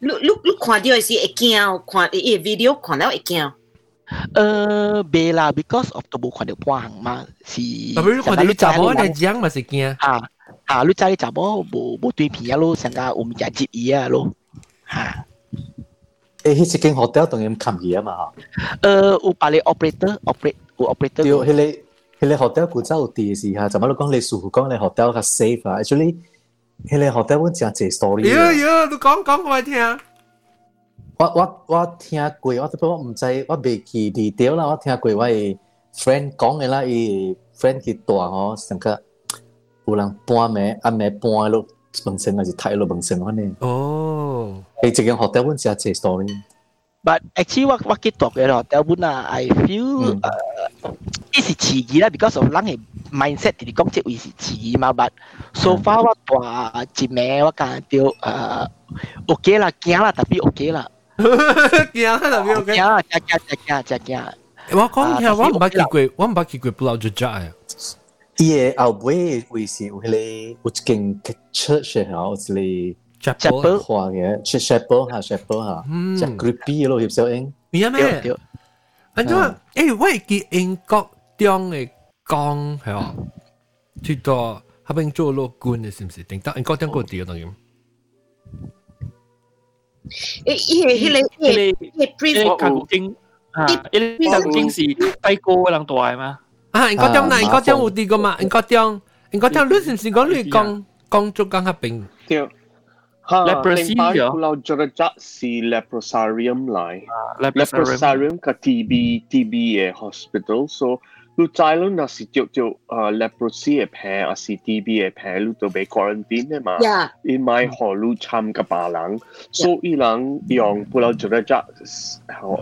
你你你看到的是会惊，看伊 video 看了会惊。呃，未啦，because of 都冇看到半行嘛，是。特别你看到你查某嚟讲嘛是惊。啊啊，你知你查某冇冇对片啊咯，成个有物件接伊啊咯，吓。诶，迄一间 hotel 当然冚嘢啊嘛吓。呃，有把你 operator operate 有 operator。对，迄个迄个 hotel 古早有啲是吓，怎么你讲你舒服讲你 hotel 较 safe 啊？actually， 喺咧，好歹我讲几 story。哟哟，你讲讲我听。我我我听过，我不过唔知，我未记里屌啦。我听过我诶 friend 讲嘅啦，伊 friend 去大吼，上课有人搬咩，阿咩搬落门神，还是太落门神咁呢。哦。诶，即个好歹我讲几 story。But actually，我我 keep talk 嘅好歹不呢，I feel 一时奇异啦，because of 人嘅。嘅 mindset 嚟讲，即系是迟疑嘛。But so far 我大一名我感觉诶 OK 啦，惊啦，特别 OK 啦。惊啦，特别 OK。惊啦，惊惊惊惊惊惊。我讲听，我唔捌去过，我唔捌去过布劳吉吉啊。 伊诶后尾位是有迄个有一间 church 诶，有一个 chapel 花嘅 chapel 吓 chapel 吓，嗯即 creepy 咯，翕小英。咩咩？对安怎？诶，我会记英国中嘅 讲系哦，最多后边做老官嘅是唔是？定得英国中嗰啲当然。诶，伊个迄个迄个迄个因 prison 为卡古经啊，因为卡古经是低高嘅人大嘛。啊，英国中嗱，英国中有啲个嘛？英国中，英国中，你是唔是讲你讲讲做讲合并？对。Ha, Leprosy tempat ya? Pulau Jerajak si leprosarium lai. leprosarium. Leprosarium ke TB TB 嘅 hospital. So 你知咯，那是就就啊 leprosy 嘅病，啊是 TB 嘅病，你都被 quarantine 嘅嘛。 Yeah. 因为何你参嘅白人，所以人用 Pulau Jerajak 何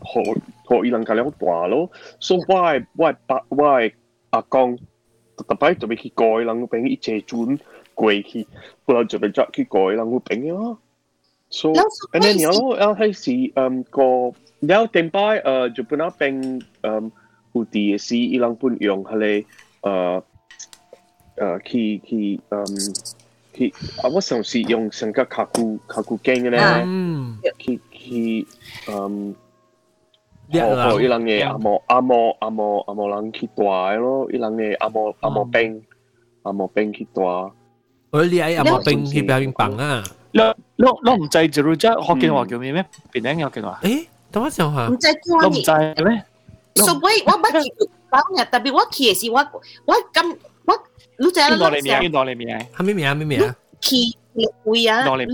何何伊人咁样大咯。所以我系我系爸我系阿公，特别特别去改人俾一只转。过去，不过就嚟执去改啦，我病啊。So and then 有咯，有系是嗯个有定摆诶就本来病嗯 有啲是伊人本用系咧诶诶去去嗯去啊我上次用成个卡古卡古经嘅咧，去去嗯。哦，伊人嘅阿莫阿莫阿莫阿莫人去大咯，伊人嘅阿莫阿莫病阿莫病去大。我你喺阿莫冰去表演棒啊！你你你唔制就啫，学见话叫咩咩？边顶有见话？诶，等我想下。唔知叫我唔制咩？ 所以我捌去讲嘅，特别我去嘅时，我我咁我你知啦，边度你名？边度你名？系咩名啊？咩名啊？去位啊，哪里你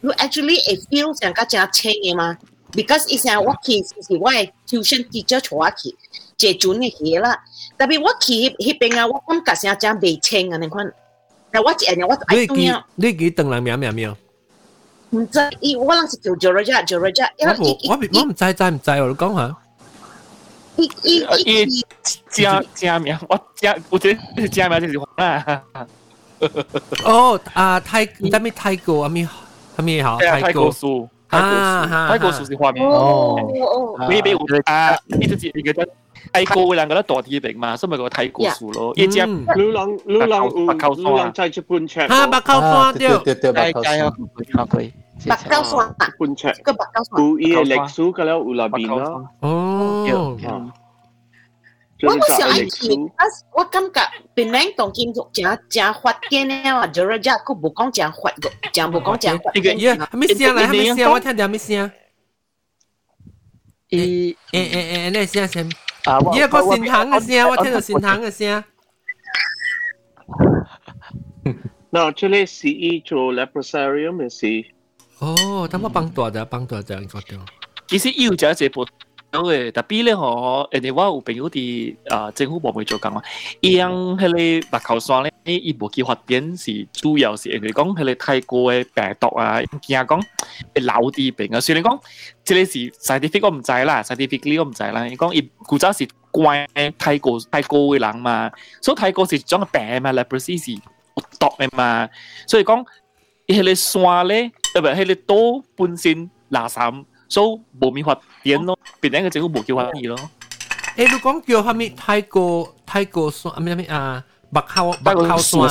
你 actually 会 feel 成个正清嘅嘛？because 以前我去是我系 tuition teacher 带我去，借准嘅嘢啦。特别我去迄边啊，我感觉成正未清啊，你看。但我一下我你记你记邓人名名没有？唔知，伊我谂是叫 Georgia Georgia，我我我唔知知唔知我你讲下。 一一一加加名，我加我这加名就是黄啊。哦啊，泰那边泰国阿咪阿咪好，泰国叔。哈哈叔，泰国叔是画面哦。哦哦，那我啊，一直接一个在。得？泰国嘅人觉得大啲病嘛，所以咪个泰国树咯。一只你人你人有你人在这半尺。啊，白沟山对对对，白沟山。白龟。白沟山。半尺。个白沟山。有伊嘅历史嘅了有那边啦。哦。我我想爱去，我感觉槟榔当今正正发嘅呢，话 Georgia 佢冇讲正发嘅，正冇讲正发。呢个嘢系咩声嚟？系咩声？我听到咩声？伊诶诶诶，那声声。 啊，伊个心糖嘅声，我听到心糖嘅声。嗱，这里是伊做 leprosarium 嘅事。哦，咁我帮大只，帮大只嗰度。其实有只只部。 诶，特别咧嗬，人哋我有朋友啲啊政府部门做紧啊，伊样迄个白口酸咧，伊无去发展是主要是人哋讲迄个泰国嘅病毒啊，惊讲老啲病啊。虽然讲即系是 scientific 我唔知啦，scientifically 我唔知啦。伊讲伊古早是关泰国泰国嘅人嘛，所以泰国是一种病嘛，leprosy 是有毒嘅嘛，所以讲迄个酸咧，特别迄个岛本身垃圾。 所以冇咪发展咯，边两个政府冇叫发展咯。诶，你讲叫系咪泰国泰国酸啊？咩咩啊？白口白口酸，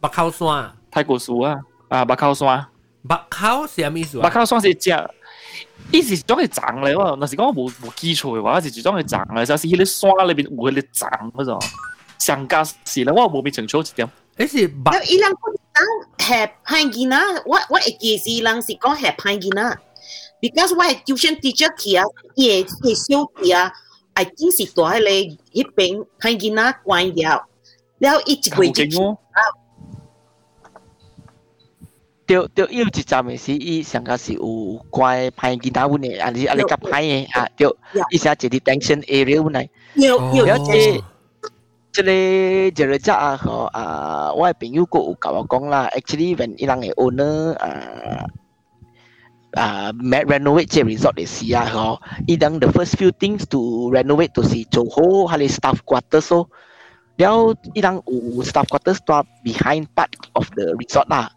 白口酸，泰国树啊，啊白口酸。白口是咩意思啊？白口酸是只，伊是种系长嚟喎。若是讲冇冇基础嘅话，是种系长嚟，就是迄个酸里边有迄个长嗰种。上加是啦，我冇咪清楚一点。诶是白。伊人讲系派囡仔，我我会记是人是讲系派囡仔。 because 我系 tuition teacher 去啊，也也小弟啊，系真是大迄个迄边派囡仔关了，然后一一个月就啊。对对，有一站嘅是伊上个是有关派囡仔阮嘅，啊你啊你甲派嘅啊，对，伊成一个 detention area 阮嚟，有有了解。即个就系只啊，嗬啊，我嘅朋友个有甲我讲啦，actually when 伊人嘅 owner 啊。 uh, met, renovate the resort di Sia ho. Idang the first few things to renovate to si Joho hale staff quarters so dia idang u staff quarters to behind part of the resort lah.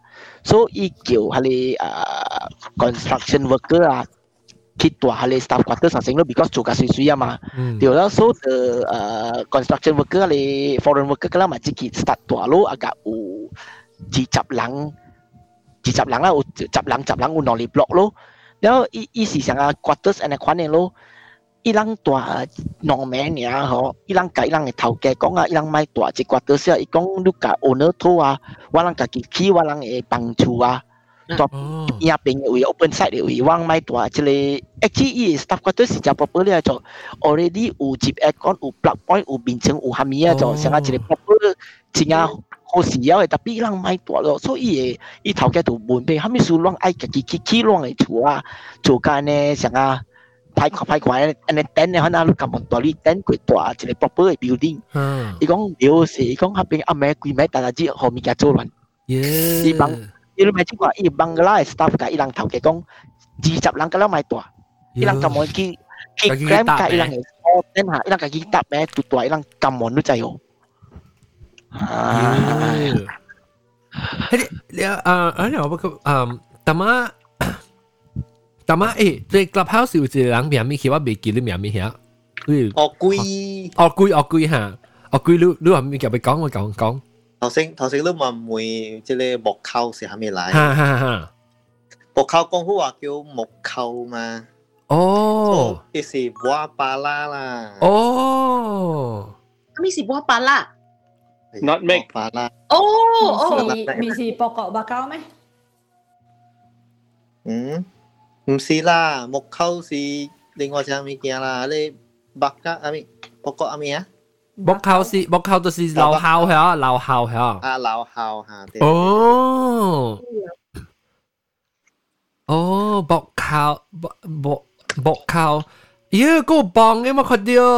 So i kyo hale uh, construction worker ah, kit tua hale staff quarters lah sehingga because juga sui sui mah. Dia lah so the uh, construction worker hale foreign worker kala macam kit start tua lo agak u cicap lang 人，二十人啦，有十人十人有能力 block 咯。然后伊伊是想啊 quarters and 款嘅咯。伊人大农民尔吼，伊人甲伊人嘅头家讲啊，伊人买大一 quarters 啊，伊讲你甲 owner 拖啊，我人家己起，我人会帮厝啊。大哦，边一边嘅位 open side 嘅位，我买大即个 actually 伊 staff quarters 是只 proper 咧做 already 有接 aircon 有 plug point 有面层有虾米啊做，成啊一个 proper 真啊 好时了嘅，特别伊人买大咯，所以伊嘅伊头家就门边，虾米事啷爱家己去起啷嘅厝啊，做间呢成啊。派看派看，安尼等咧，可能你咁样大你等佢大一个 proper 嘅 building。嗯，伊讲了是，伊讲后边阿妹规妹大家知后面嘅做乱。耶，伊帮伊咪即个伊帮个啦 staff 甲伊人头家讲，二十人个啦买大，伊人咁样去去 gram 甲伊人嘅，哦，等下伊人家己搭咩，独大伊人咁样都制哦。 啊，迄你啊啊，你话不过嗯，但嘛。但嘛，诶，即 clubhouse 有一个人名咪，其实我未记你名咪遐。哦贵，哦贵哦贵吓，哦贵你你话咪夹咪讲我讲讲。头先头先你问妹即系木扣是系咪嚟？哈哈哈。木扣讲好话叫木扣嘛。哦。即是瓦巴拉啦。哦。咩是波巴 not make ฟ้าล่าง โอ้โอ้มีสี่มีสี่ปกเกาะบาเก้าไหม Ừ. Không xí là một câu xí liên quan sang mấy kia là lê bạc cá à mi bọc có à mi á บอกเขาสิบอกเขาตัวสิเราเฮาเหรอเราเฮาเหรอ à lão hào hà thế โอ้ โอ้บอกเขาบอกบอกบอกเขาเยอะกูบองเองมาคนเดียว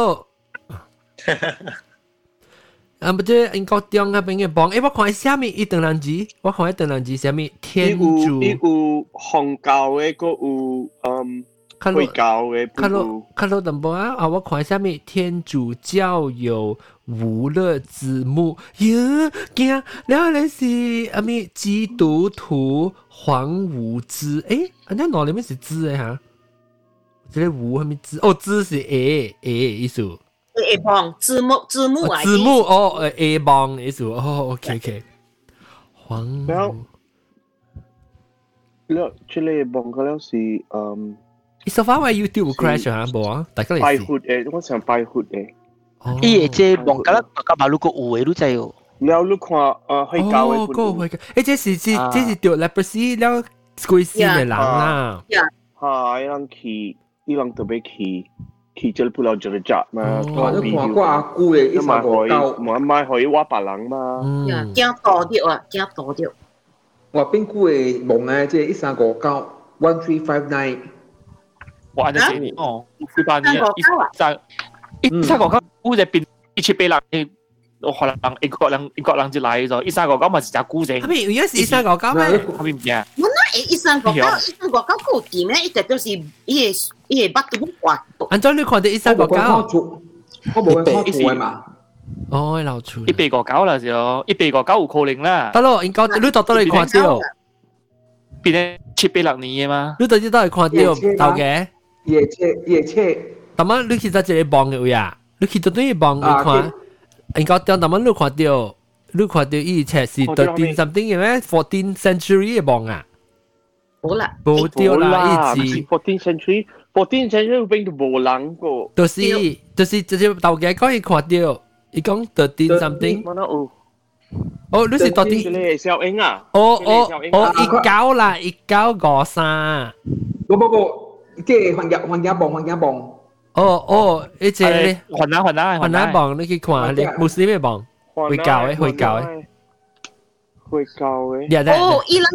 啊，不对，英国中那边嘅棒，誒，我看下面一等人字，我看一等人字下面天主。伊有红教嘅，個有嗯會教嘅，看到看到淡薄啊！啊，我看下面天主教有无乐之墓，哟，惊！然后咧是阿咪基督徒黄无之，誒，人家腦裏面是知诶哈，這個無係咪知？哦，知是诶诶意思。A 帮字幕字幕啊，字幕哦，诶 A 帮意思哦，OK OK。黄แล้วแล้ว即系望个了是嗯。 So far 我 YouTube crash 吓冇啊？大家嚟拜活诶，我想拜活诶。伊会即望甲甲马路个有诶，你知哦。了你看诶会教嘅哦，个会教，诶，这是这这是掉 leprosy 了鬼死嘅人啦。系，伊人去，伊人特别去。 去这不了这个站嘛，我都看过阿姑嘅一三个九，我买可以挖白人嘛，惊多啲啊，惊多啲。我边姑嘅梦咧，即系一三个九 one three five nine。哇！你死哦，四八年一三一三个九，估只变一千八人，我可能英国人英国人就来咗，一三个九咪是只估正。系咪而家是一三个九咩？系咪唔知啊？ 我那一三个九，一三个九个点咧，一直都是伊个伊个八度滑。按照你看到一三个九，我冇看错嘛。哦，老处。一百个九啦就，一百个九有可能啦。得咯，应该你到到你看到。变咗七百六年嘅嘛？你到底到底看到到嘅？夜车夜车。但系你其实一个望嘅位啊，你其实对望你看，应该当但系你看到，你看到以前是 thirteen something 嘅咩？fourteen century 嘅望啊。 冇啦，冇掉啦，一直。fourteen century，fourteen century 变到冇人个。就是就是直接头嘅讲伊看到，伊讲 thirteen something。哦，你是到底？你系小英啊？哦哦哦，一九啦，一九五三。不不不，即系还家还家磅还家磅。哦哦，一只咧，还拿还拿还拿磅，你去看你穆斯林嘅磅，会教嘅会教嘅，会教嘅。哦，伊人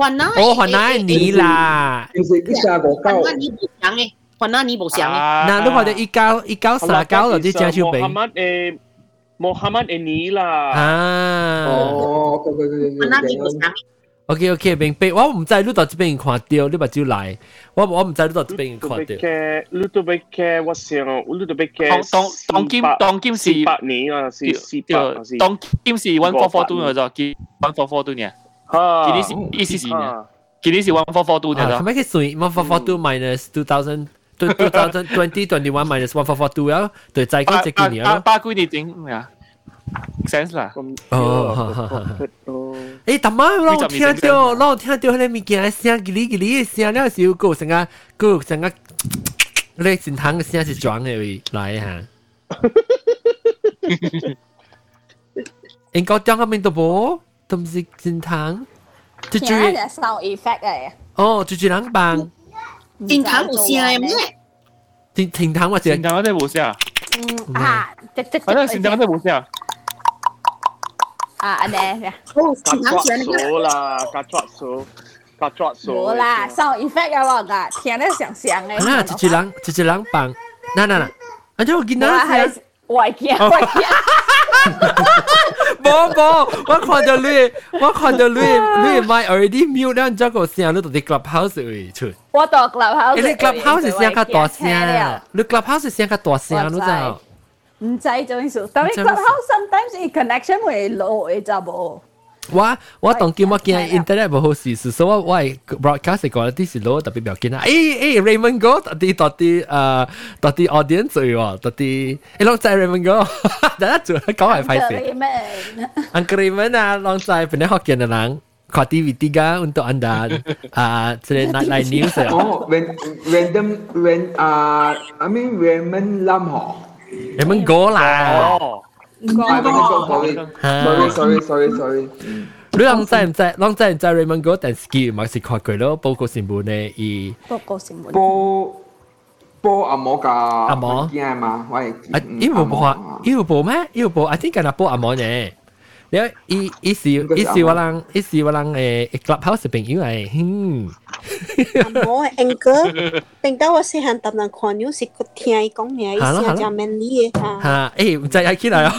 还拿。哦，还拿你啦。就是一三个九。还拿你冇上嘅，还拿你冇上嘅。嗱，你看到一九一九三九就啲正手柄。诶。Muhammad ini lah. Ah. Oh, okay, okay, okay. Mana ni besar. OK OK，明白。我唔知你到这边看到，你目睭来。我我唔知你到这边看到。你都俾嘅，我想，你都俾嘅。当当金当金是八年啊，是四百是。当金是 one four four two 嘅啫，见 one four four two 呢。啊。呢啲是意思是呢。 今年是 one four four two 啊，的系咪佢算 one four four two minus two thousand two thousand twenty twenty one minus one four four two 啊？对，再讲这几年咯。八八几年整啊，sense 啦。哦，诶，但系我听到，我听到迄个物件声，叽哩叽哩嘅声，了是有个成个个成个，你正堂嘅声是装嘅位来吓。应该点个面都冇， tâm dịch dính tháng. Chị chú là sau effect này ồ chú chị nắng bằng dính tháng một dạ, xe em đấy dính dính tháng mà chị dính tháng đấy một xe à? Chắc chắc chắc dính tháng đấy một xe à? Anh đây dính tháng xe à số là cá chọn số. Cá chọn số rồi là sau effect em bảo cả thiên đấy sáng sáng ấy à chú chị nắng chú chị nắng bằng nè nè nè anh cho cái nào 系外见外见。冇冇，我看到你，我看到你，你咪 already mute 啦，然之后声你到啲 clubhouse 会出。我到 clubhouse。你 clubhouse 声较大声，你 clubhouse 声较大声，你知？唔知做咩事，但系 clubhouse sometimes it connection 会 low 嘅咋噃。 我我当见我见 internet 冇好事，所以我我系 broadcast 讲啲是攞特别表见啊！诶诶 Raymond 哥，特啲特啲诶特啲 audience 喎，特啲诶啷仔 Raymond 哥，大家做讲系快事。Uncle Raymond 啊，啷仔本来学见嘅人。看 DVD ga untuk anda uh, nightline news ya. Oh, when random when uh I mean Raymond Lam ho. Raymond Go lah. Oh. Sorry, sorry, sorry, sorry, sorry. 你啷知唔知？啷知唔知 Raymond 嗰阵时咪是看佢咯？报告新闻呢？伊报告新闻。报报阿摩噶阿摩惊嘛？喂，啊，伊有报啊？伊有报咩？伊有报？I think 系报阿摩呢。 你一一時一時話人一時話人誒，clubhouse 朋友係，嗯，我係 anchor，等到我細漢淡淡看牛是個聽伊講嘢，伊先正面啲嘅嚇。嚇，誒唔知係起來哦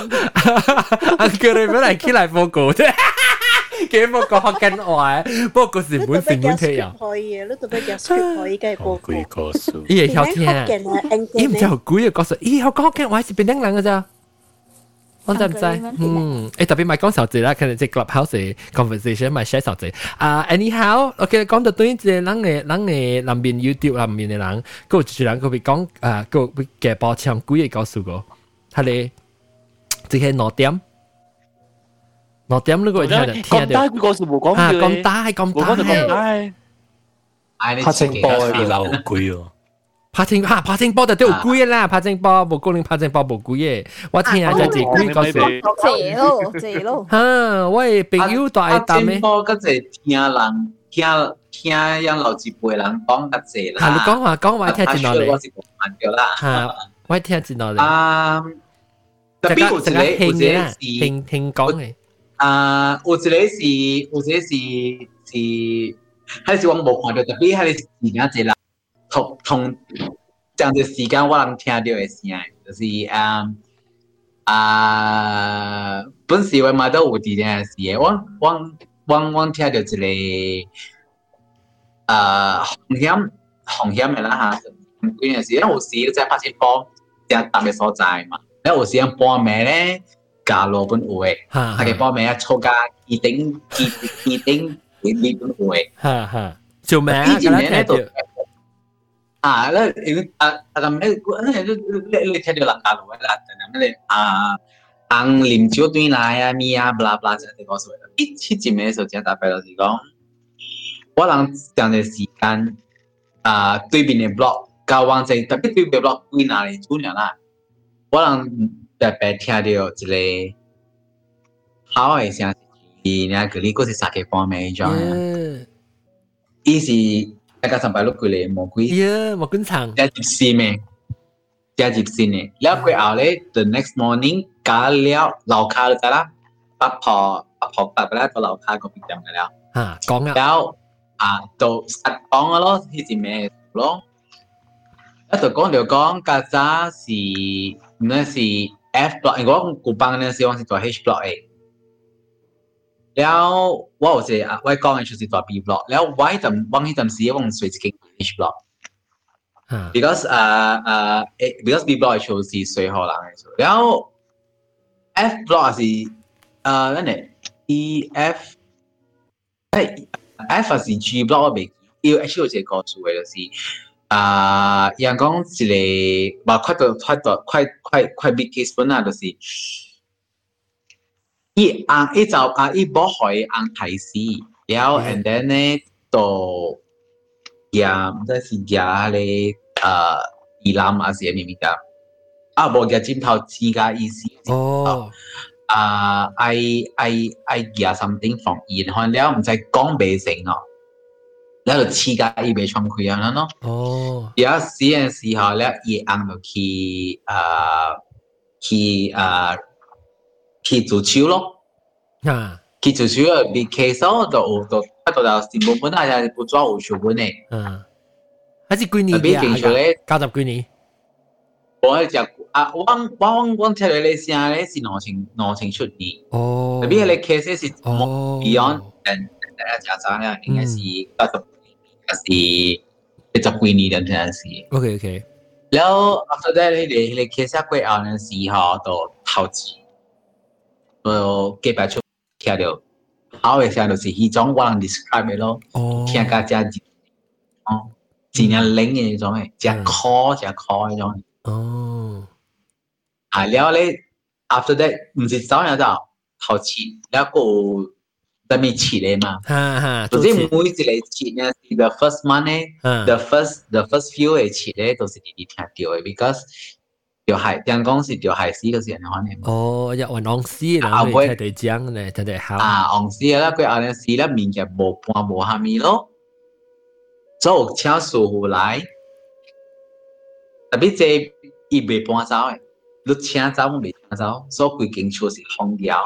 ，anchor 你本來起來報告啫。幾冇講緊話，不過嗰時本成本睇人。可以，呢度比較少可以嘅歌。貴歌數，依係好聽。依唔知好貴嘅歌數，依好講嘅話係邊啲人嘅咋？我真唔知，嗯，诶特别咪讲小姐啦，可能即 clubhouse conversation 咪 share 小姐。啊，anyhow，OK，讲到对即人嘅人嘅南边 YouTube 南边嘅人，个住人个别讲啊，个别嘅包枪几个告诉个，系你即系攞点，攞点嗰个听到听到。讲大个是冇讲啊，讲大讲大，讲大。拍清波嘅老贵哦。 拍清吓拍清波就都有贵啦，拍清波冇讲你拍清波冇贵嘅，我听下就系贵嗰时。谢咯，谢咯。吓，喂，朋友都爱答咩？波嗰只听人听听样老一辈人讲嗰只啦。吓，你讲话讲话听见落嚟。我是冇问咗啦。吓，我听见落嚟。啊，特别有一个有一个是听听讲嘅。啊，有一个是有一个是是，系是我冇看到，特别系时间一啦。 同同这样嘅时间，我能听到嘅声，就是啊啊，本时我买到有啲件事嘅，我我我我听到一个啊红险红险嘅啦吓，嗰阵时，因为有时在拍摄波，正特别所在嘛，因为有时样半暝咧，假罗本有嘅，系嘅半暝啊，粗架二顶二二顶几啲本有嘅，吓吓，做咩啊？以前咧就。 Ah, la ada me le le che de la ka lo la ta na me le a ang lim chiu tuin la ya mi ya bla bla zhe de go so de. Bi qi ji me so jian da bai lo ji gong. Wo lang jiang de si gan a dui bi ne block ga wang zai ta bi dui bi block tuin na le chu nian la. Wo lang da bai tia de yo ji le. How I ဒီနာကလေးကိုစစ်စားခဲ့ပေါ်မယ်ကြောင်း easy 약간 삼발로클레 먹고 예 먹은 상 자집시메 자집시네 라고 아래 the next morning 갈려 라오카를 따라 빠퍼 빠퍼 빠빠라 또 라오카 거기 때문에 아講啊 แล้วอ่าตัวสัตว์ป้องก็ที่จิเมะลงแล้วตัวก้องเดี๋ยวก้องกาซาสีเนื้อสี F block ไอ้ก้องกูปังเนื้อสีว่าสีตัว H block เอง แล้วว่า我是啊，我讲嘅就是ตัว B block，แล้ว我迄阵我迄阵时我随自己 H block，because 啊啊，because B block 就是水河人嘅，แล้ว F block 是啊，นั่น诶 E F，诶 F 是 G block 我未，要 H 有一个故事嘅就是。啊，人讲一个，冇快到快到快快快 big case 本啊，就是 一按一早啊一波海按开始，然後 and then 咧就呀，唔知是呀咧啊，伊朗啊是咩物㗎？啊，無嘅尖頭尖嘅意思。哦。啊，I I I 呀 something from 伊，然後了唔知講未成哦，了就黐嘅伊未衝開啊咯。哦。然後試嘅時候咧，伊按到去啊去啊。去足球咯，啊，去足球啊，比 case 就就喺度就是冇本来就不抓有球本嘅，嗯，还是几年比技术咧，九十几年，我系就啊，我我我听到你声咧是两千两千出年，哦，特别你 case 是哦 beyond 诶诶家长咧应该是九十还是一十几年嘅阵时。 ，OK OK，แล้ว after that 你哋你其实佢后嘅时候就投资， 呃，几百出听着，好诶声就是迄种我人 describe 诶咯，听甲遮哦，真正冷诶迄种诶，遮苦遮苦迄种。哦，啊，了咧，after that 毋是走样走，头切了个。特别起来嘛，就是每一个起呢是 the first month 呢，the first the first few 嘅起咧都是你哋聽到嘅，because 条系人讲是条系死嘅时人可能。哦，一运昂斯，然后睇睇奖咧，睇睇好，啊，昂死啦，佢后阵时咧面嘅无半无下面咯，做请师傅来，特别这伊未搬走嘅，你请走未请走，所以规间厝是空调，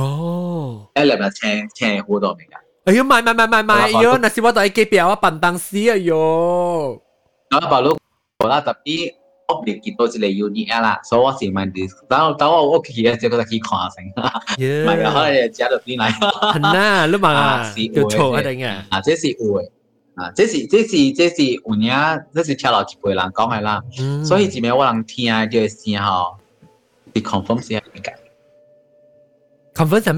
哦，一入嚟请请好多名嘅。哎呦，买买买买买，哎呦，那是我喺机表啊，笨当死啊哟，我把路好啦，特别 我未见到一个 unit 啦，所以我是问你，等等我屋企嘅这个去看先，唔系啊，可能食到边嚟？系呐，你问啊，是叫错一定嘅，啊，这是有嘅，啊，这是这是这是有影，这是听落一辈人讲嘅啦，嗯所以一面我人听呢个声吼，是 confirm 是系嘅 confirm 什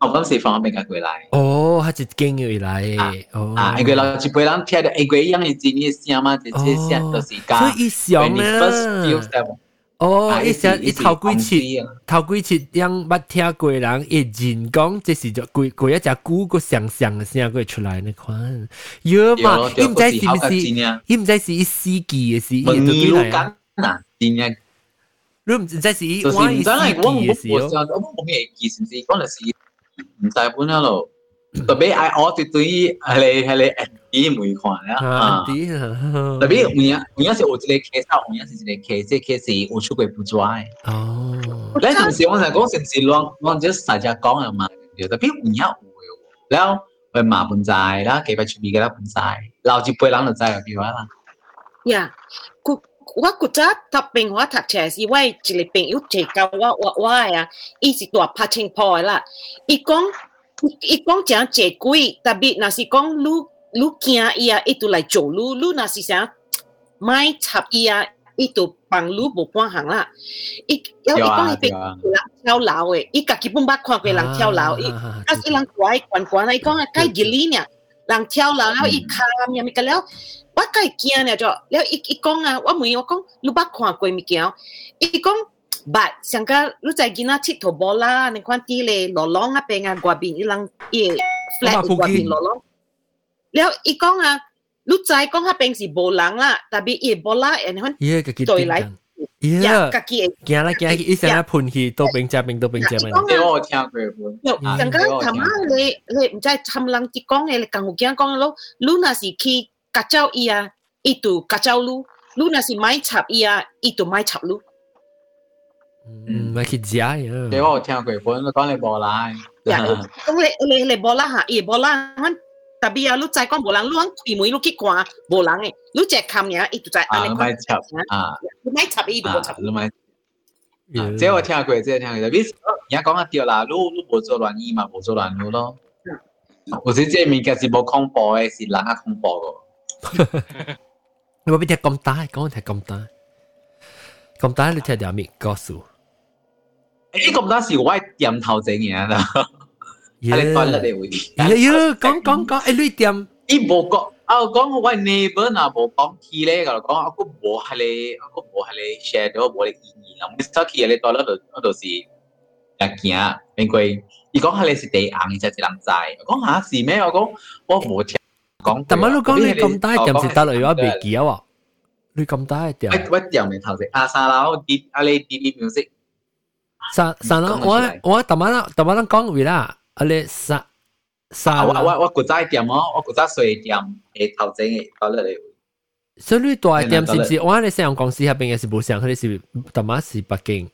么？ ，confirm 是放边个过来。哦，系一经而嚟，哦，啊，因为老一辈人听到一个样嘅字嘅声嘛，这这声都是假。所以伊想 When it first feels 啊。 that 哦，啊伊想伊伊是头几次伊是头几次样捌听过人会认讲，这是就过过一只鼓个响响嘅声过出来呢款，有嘛？伊唔知是唔是？伊唔知是伊死记嘅事，伊就问你对嚟啊。嗱，真嘅。你唔知是伊就是玩伊死唔知系我记嘅事我咯。我我冇咩意思，是嗰阵时 唔使本咗咯。特别系我对对于系你系你 FB 每款啦，啊啊，啲啊，特别有影有影是有一个 case，有影是一个 case，这 case 是有出过不抓嘅。哦，你同时我成讲成时乱乱咗实际讲嘅嘛，特别有影有嘅喎，然后佢麻本债啦，几百出面嘅啦本债，留住背人就债入边啦。呀，佢 我古早读平我读册时，我一个朋友提教我画画啊，伊是大拍青浦诶啦。伊讲，伊讲怎坐鬼，特别若是讲愈愈惊伊啊，伊就来做愈愈若是啥，买插伊啊，伊就帮愈无半项啦。伊要伊讲伊被人跳楼诶，伊家己本捌看过人跳楼，伊啊是人怪怪怪啦，伊讲啊，该吉利呢，人跳楼然后伊卡咩咪个了。嗯我介惊了就，了伊伊讲啊，我问伊我讲，你捌看过物件？伊讲捌，上个你在囡仔佚佗无啦，你看啲咧落浪啊边啊外边伊人伊 flat 外边落浪，了伊讲啊，你在讲迄边是无人啦，特别伊无啦，然后对来。呀，家己行啦行，伊成日喷去都并食并都并食咪。你我听过本。上个他妈你你唔知他们人啲讲嘅，你更有惊讲咯。你那是去。甲照伊啊，伊就甲照你；你若是买插伊啊，伊就买插你。嗯，咪去食呀。这我有听过，本你讲你无来。呀，咁你你你无啦吓，伊无啦，特别啊，你再讲无人，你讲开门你去看无人嘅，你只看嘢，伊就在啊，你买插啊，你买插伊就无插。你买。啊，这我听过，这我听过。特别而家讲啊，对啦，你你无做乱意嘛，无做乱路咯。有时这物件是无恐怖嘅，是人啊恐怖个。 你话俾听咁大，讲听咁大，咁大你听条咩告诉？诶，咁大是我点头整嘢啦。 喺你 toilet 你会。呀呀，讲讲讲，诶，你点？伊无讲，啊讲我 neighbor 嗱无讲起咧，就讲啊个无系你，啊个无系你 share 到无你意义啦。每次去你 toilet 度，嗰度是日行，因为伊讲系你是地硬，而且是人知。我讲吓是咩？我讲我无听 讲。但系你讲你咁大点是得嚟，我未记啊！你咁大点？我我点未头先，啊三楼啲啊你啲啲 music。三三楼我我特晚啦，特晚啦讲完啦，啊你三三我我我古仔店哦，我古仔水店诶头前嘅到嚟。所以你大店是唔是？我喺你上公司入边嘅是冇上，佢哋是特晚是北京。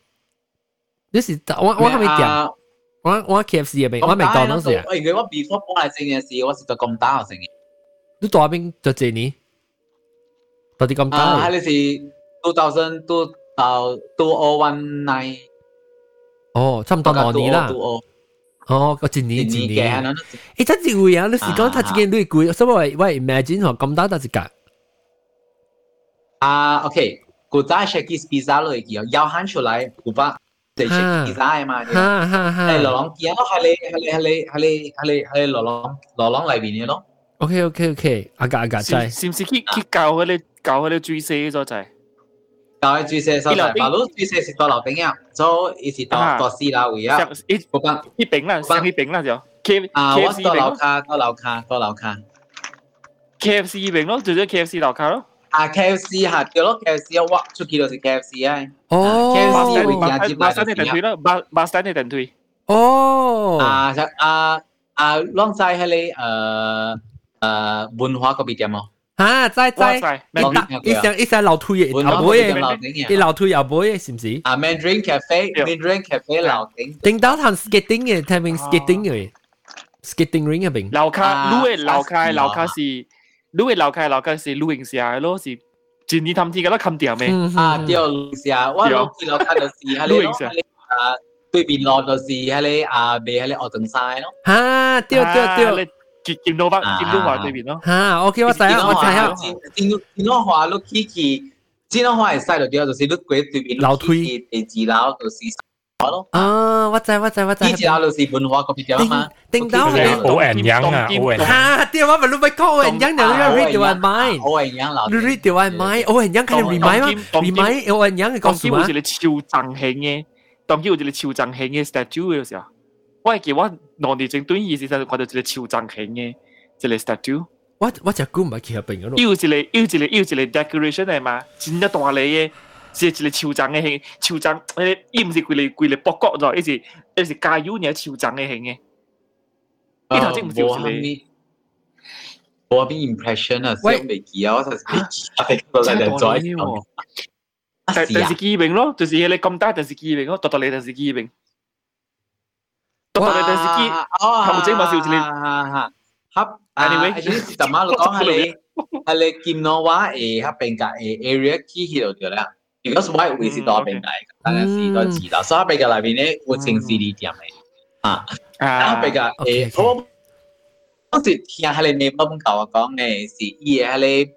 你是我我系咪店？我我 K F C 入边，我麦当劳是啊。我而家我 before 搬嚟整嘅事，我是做咁大学生嘅。 你大边做几年？到底咁大？啊，系你是 two thousand two 到 two o one nine。哦，差唔多两年啦。哦，个一年一年。诶，真系会啊！你是讲他自己累贵，所以我 imagine 嗬咁大得一格。啊，OK，古仔 Shakey's pizza 类嘅，要喊出来古巴。即系 pizza 嘛，哈哈哈，系罗朗见咯，系你系你系你系你系你系罗朗罗朗里边嘅咯。 OK OK OK，阿格阿格仔，是唔是去去教佢哋教佢哋追写咗就系？教佢追写所在，马路追写是到楼顶啊，所以是到到四楼位啊。一嗰班一边啦，上一边啦就 K 啊，我到楼卡到楼卡到楼卡，KFC 一边咯，就系 KFC 楼卡咯。啊，KFC 吓，对咯，KFC 我画出去就是 KFC 啊。哦，KFC 会加接巴山嘅电梯啦，巴巴山嘅电梯。哦。啊，就啊啊，啷在喺你诶 诶文化嗰边点哦？啊，在在，一上一上楼梯嘅，后背嘅，啲楼梯后背嘅，是唔是？啊，Mandarin Cafe，Mandarin Cafe 楼顶。顶到谈 skating 嘅，听明 skating 嘅，skating ring 入边。楼卡，路嘅楼卡，楼卡是。你会楼卡楼卡是露营下咯，是前年探天嘅啦，冚掉咩？啊，掉下，我落去楼卡就是喺你咯，啊对面落就是喺你啊，未喺你鹅顿晒咯。吓，掉掉掉， 见见到北见到华对面咯。吓，OK，我知啊，我知啊。见到见到华碌 Kiki，见到华系晒到掉，就是碌鬼对面楼梯第二楼就是。啊！我知我知我知。呢条路是文化嗰边嘅嘛？定到系好人样啊，好人。吓！啲我咪你咪讲好人样，你要 read 条系 mind。好人样啦。你 read 条系 mind，好人样佢 remind 嘛？remind 好人样嘅讲什么？当时超正兴嘅，当时有一个超正兴嘅 statue 嘅时候， 我系记我内地正对意思就系看到一个超正兴嘅一个 statue。我我只估唔系企入边嗰度。有一个有一个有一个 decoration 系嘛，真系大嚟嘅。是一个超长嘅型，超长诶，伊唔是规个规个北角咗，伊是伊是加油嘅超长嘅型嘅。呢头先唔是有一个。我边 impression 啊，所以未记啊，我就系系个嚟嚟做一个。但但是机柄咯，就是你咁大，但是机柄咯，独独你但是机 柄。独独你但是机，后者咪是有一个。合，anyway，呢啲就马路讲系你系你见到话诶，合边个诶 area key 喺度嘅咧。如果 white 会是多边嚟，但系是多字啦。所以比较里边咧，会清 CD 点嚟啊。啊，比较诶，我当时听下你哋帮教我讲嘅是伊系你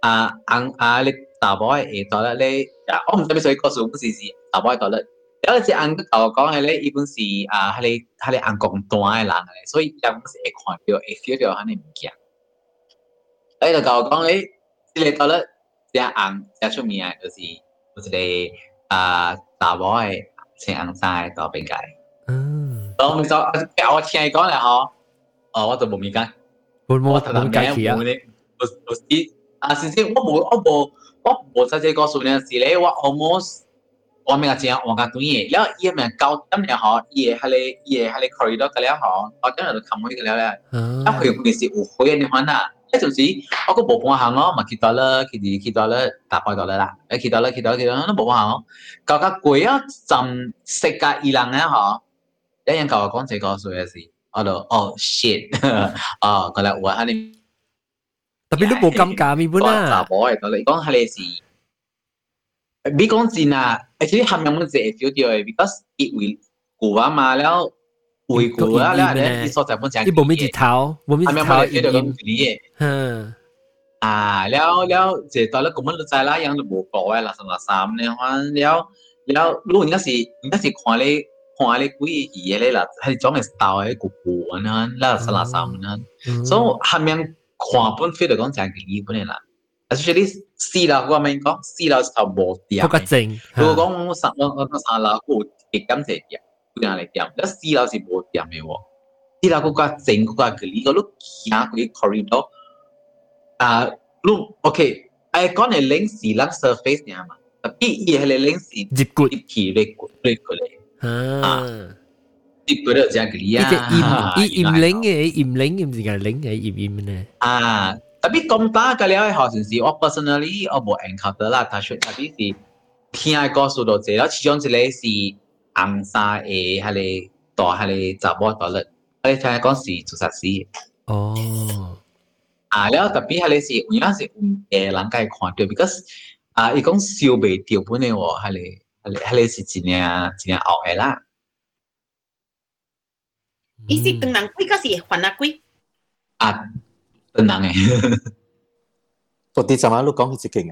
啊硬啊你大波诶到咧你，我唔知咩所以告诉我是是大波到咧。 有一按眼头讲嘅咧，一般是啊，系你系你眼光短嘅人嚟，所以一般是会看到，会 feel，肯定唔惊。诶，就我讲你，即嚟到咧，只眼只出面啊，就是就是你啊，大伯嘅穿按衫嘅到边界。嗯，我唔知，我听你讲咧，嗬，哦，我就冇明解，我冇特登解释啊，唔知，啊，先先，我冇我冇我冇直接告诉你，是咧，我 almost。我咪个只我个短嘢，然后伊咪高，咁然后伊喺你伊喺你 corridor 嘅了吼，我今日就冚開嘅了咧，啊佢唔是誤會你可能，一陣時我個無半行我咪見到啦，見到見到啦，打開到啦，誒見到啦見到見到都無半行我，搞個鬼啊浸食嘅伊人咧吼，一人教我講這個所嘅事，我就哦 shit，哦佢嚟我喺你，特別都冇咁假面本啦，查甫嚟講，你講係你事。 บิ๊กออนจีน่าไอ้ที่ทำยังมันเสียฟิเดียว because it will กูว่ามาแล้วอุ้ยกูว่าแล้วเนี่ยที่สดจากมันจางที่ผมไม่จิตเท้าผมไม่จิเท้าอีเดียวกันสิฮะอ่า แล้วแล้วเจตอนแล้วกูมันรู้ใจล้ยังระบุบอกไว้ละสองรัสามเนี่ยว่าแล้ว แล้วลูกนี่ก็สินี่ก็สิขอเลยขอเลยกูอีอีเลยล่ะให้จ้องไอ้สตาร์ไอ้กูกูนั้นล้สองรัสามนั้น so ทำยังขวาบนฟิวเดียวกันจางกี่ยี่ปุ่นเนี่ยละ especially 四楼我咪讲四楼就冇掂嗰个正如果讲我三我我三楼我极感就掂，佢哋嚟掂，但四楼是冇掂嘅喎。四楼嗰个正嗰个嘅呢个碌行嗰啲 corridor 啊，碌 OK，诶讲系零四楼 surface 嘅嘛，特别嘢系零四接骨接起嚟骨嚟骨嚟。啊，接骨嚟正嘅呢只啊，盐盐盐零嘅盐零唔是个零嘅盐盐咧。啊。 tapi tomta kalau 好像是我 personally 我冇 encounter 啦，但係特別是聽嘅故事多啲，然後其中一個是紅衫嘅喺你大喺你查某大粒，我哋聽講是自殺死。哦，啊，然後特別喺你是有陣時誒人家會看到，because 啊，伊講燒未掉本嚟喎，喺你喺你喺你是真係真係惡嘅啦。伊是當人貴，嗰是犯阿貴。啊。真人诶，我啲就话你讲佢只劲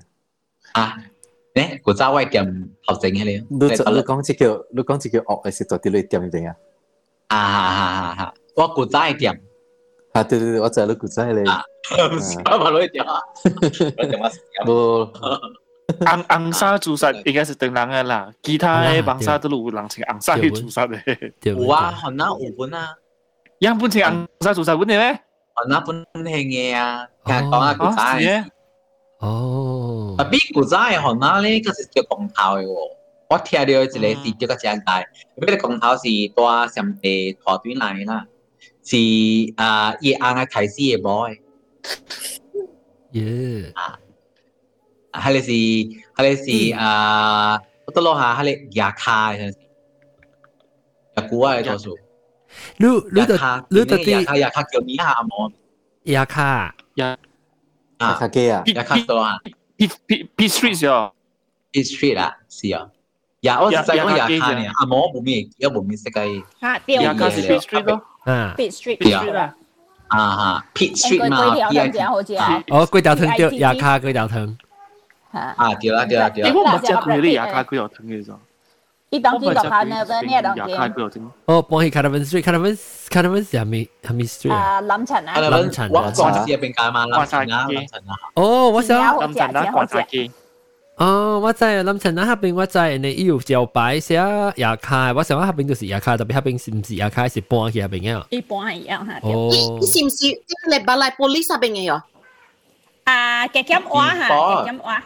啊！啊，呢古早我店头整嘅咧，你就你讲只叫你讲只叫恶嘅是到底你店入边啊？啊啊啊啊！我古早嘅店，啊对对对，我就系你古早嘅咧。啊，我话你店啊，我店啊，冇。红红沙屠杀应该是等人嘅啦，其他嘅红沙都有人请红沙去屠杀嘅。有啊，可能有本啊，样本请红沙屠杀本嘅咩？ 我那本兴嘅啊，听讲啊古仔。哦。啊，比古仔嘅可能咧，嗰是叫公头嘅喎。我听到一个是叫个正大，嗰个公头是多上地拖短嚟啦，是啊夜硬嘅提示嘅 boy。耶。啊，系你是系你是啊，我得落下系你牙卡嘅，牙古啊嘅多数。 รู้รู้แต่รู้แต่ที่ยาคายาคาเกี่ยวนี้ฮะมอนยาคายาอ่ะคาเกะอ่ะยาคาตัวอ่ะพีพีพีสตรีทอ่ะพีสตรีทอ่ะสิอ่ะยาอ๋อใช่ก็ยาคาเนี่ยฮะมอนผมมีเยอะผมมีสกายฮะเดียวยาคาสตรีทสตรีทอ่ะพีสตรีทอ่ะอ่าฮะพีสตรีทมาอ๋อก๋วยเตี๋ยวถึงเดียวยาคาก๋วยเตี๋ยวถึงอ่าเดียวละเดียวละเดียวผมไม่เจอคุณเลยยาคาก๋วยเตี๋ยวถึงเลยจ้ะ 伊当天就看那个咩当天。哦，帮佢 Caravan Street，Caravan Caravan 系咪系咪 Street 啊？lâm陈啊。lâm陈。我讲嘅边间嘛？lâm陈啊，lâm陈啊。哦，我想。lâm陈啊，挂晒机。哦，我知lâm陈啊，嗰边我知，你伊有招牌写牙卡，我想我嗰边就是牙卡，特别嗰边是唔是牙卡，是搬去嗰边嘅。一般一样吓。哦。伊是唔是即系你巴来 police 嗰边嘅哟？啊，嘅减话吓，嘅减话。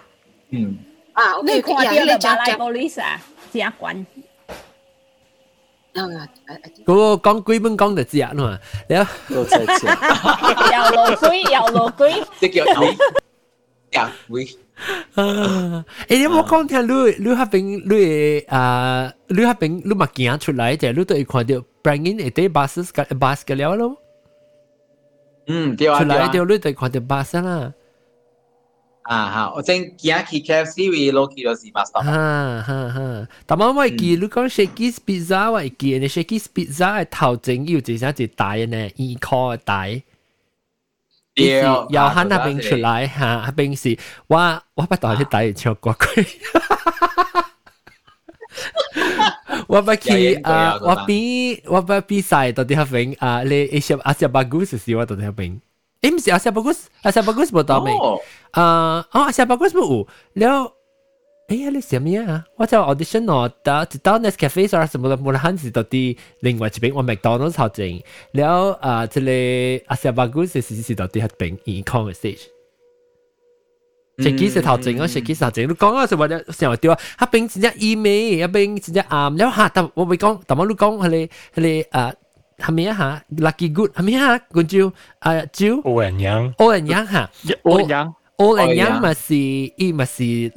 嗯。啊，你看到你巴来 police 啊？ 正关。嗰个讲几本讲就知啊嘛，你啊，都真系又落鬼又落鬼，即叫有有鬼。啊！诶，你有冇讲听你你嗰边你啊，你嗰边你咪行出来就你都会看到 bring in 一啲 bus 嘅 bus 嘅了咯。嗯，对啊，出来就你就看到 bus 啦。 啊哈，我正行去 KFC 位落去就是巴萨。哈哈哈，但系我会记，你讲 Shakey's Pizza 我会记，你 Shakey's Pizza 嘅头前有一只只大呢，二箍嘅大。对，又喺那边出来吓，那边是我我不当啲大唱歌鬼。我不去啊！我比我不比赛到底嗰边啊，你一些阿些巴古是是我到底嗰边。 誒唔使阿 Sir 伯古斯，阿 Sir 伯古斯冇當咩，啊，哦阿 Sir 伯古斯冇，然後，哎呀你想咩啊？或者 audition 或者到 nest cafe，或者什麼無限字到底另外一邊，我麥當勞炒正，然後啊，這裡阿 Sir 伯古斯是是是到底喺邊？In conversation，食幾時炒正啊？食幾時炒正？你講嗰時話你成日丟啊，一邊只只異味，一邊只只鹹，然後嚇到我未講，但係你講係你係你啊。系咪啊吓？Lucky Good 系咪啊？个招啊招欧人样，欧人样吓，欧人样，欧人样咪是伊咪是你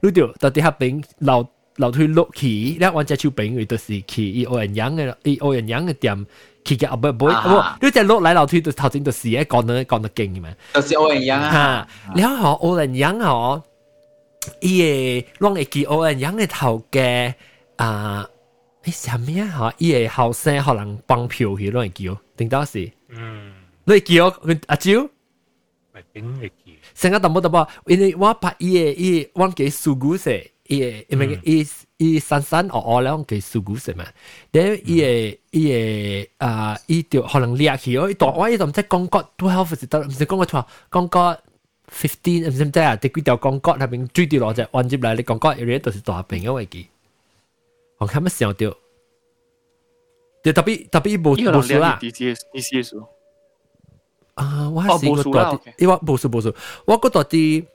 你条到底下边流流去落去，咧我只手边佢都是去伊欧人样嘅，伊欧人样嘅店去嘅后尾唔会，你只落嚟流去就头先就是咧讲得讲得劲嘅嘛，就是欧人样啊，然后欧人样嗬，伊嘅攞嚟记欧人样嘅头嘅啊。 你啥咩啊？吓！伊个后生可能帮票去乱叫，定到是？嗯，你叫阿招？咪顶你叫。成个淡薄淡薄，因为我拍伊个伊，我嘅数据说， 伊因为伊伊散散学学咧，佢数股食嘛。但伊诶伊诶啊，伊条可能掠去，我大我伊就唔知讲角 twelve 是得，唔是讲角 twelve，讲角 fifteen 唔知唔知啊？第几条讲角入边追掉落只弯接嚟，你讲角 area 都是大病嘅位置。 我看乜想到，就特别特别冇冇数啦。 DCS 数啊，我哦系试过冇数啦多啲，OK，因为冇数冇数，我觉得啲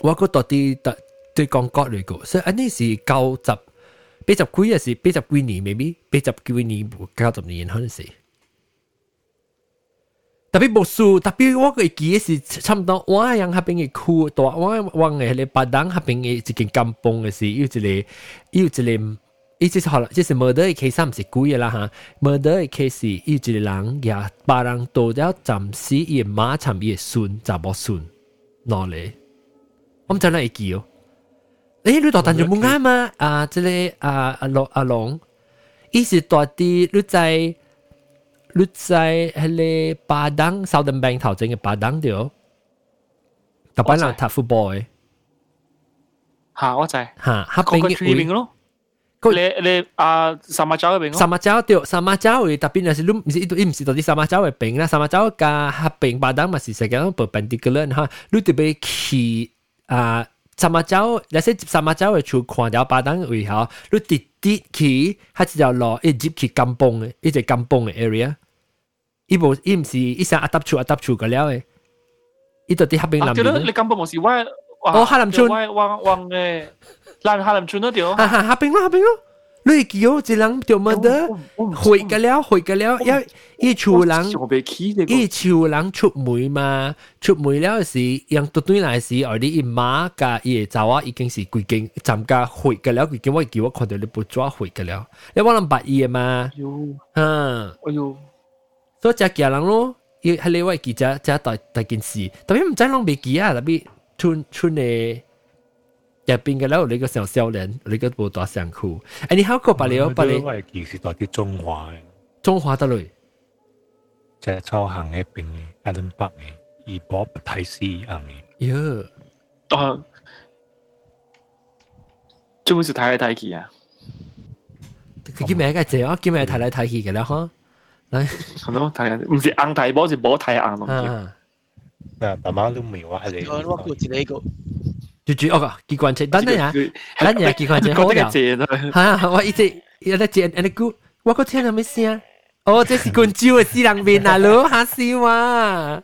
我觉得啲特对讲角嚟个，所以安尼是九十八十几嘅是八十几年，maybe 八十几年九十年可能是。 特別冇數，特別我個記是差唔多，我樣下邊嘅區，大我往嘅咧巴當下邊嘅一間金崩嘅是，有一個有一個。伊即是可能，即是 murder 嘅 case 唔是貴嘅啦嚇，murder 嘅 case 有一個人也把人多了暫時伊嘅馬尋伊嘅孫就冇孫攞嚟，我唔知哪會記哦。誒，你度但就冇啱嘛？啊，即個啊阿龍阿龍，伊是大啲，你在你在迄个巴当 Southern Bank 头前嘅巴当对，特班人踢 football 嘅吓，我知。吓，黑嗰个边 tree 边咯。你你啊，三马洲嗰边咯。三马洲对，三马洲嘅特别系是你唔是伊唔是到啲三马洲嘅边啦，三马洲加合并巴当嘛是成个 perpendicular 哈，你特别去啊 三马洲，你说三马洲嘅处看到巴当位后，你直直去，佢一条路一接去金崩嘅，一只金崩嘅 area，伊无伊唔是伊想 adapt 处 adapt 处个了嘅，伊到啲合并啊，对啦，南边你。根本冇事，我哦哈林村我往往诶，南哈林村嗰条。哈哈，合并咯，合并咯。 你记哦，一人条乜的，回个了，回个了，要一处人，一处人出门嘛，出门了时，让对对来时，而你一马甲伊走啊，已经是规间站架回个了，规间我叫我看到你不抓回个了，你我能白伊嘛，嗯，哎呦，所以只家人咯，要喺你位记者只大大件事，特别唔知啷未记啊，特别村村诶。 入边嘅咧，你个上少年，你个冇大上裤。诶，你考过把你把你我系其实代表中华嘅，中华得嚟，即系秋行嘅边嘅，阿伦北嘅，而博不睇斯行嘅。哟，啊，专门是睇嚟睇去啊。佢叫咩嘅字啊？叫咩睇嚟睇去嘅啦？嗬，嚟，系咯，睇唔是硬睇波，是波睇硬咯。啊，嗱，大妈都未话系你。我估住呢个。 住住哦，机关车，等等呀，等阵机关车好了。吓，我一直有得接，你估我个听到咩声？哦，这是冠招嘅私人边啊，佬吓笑啊！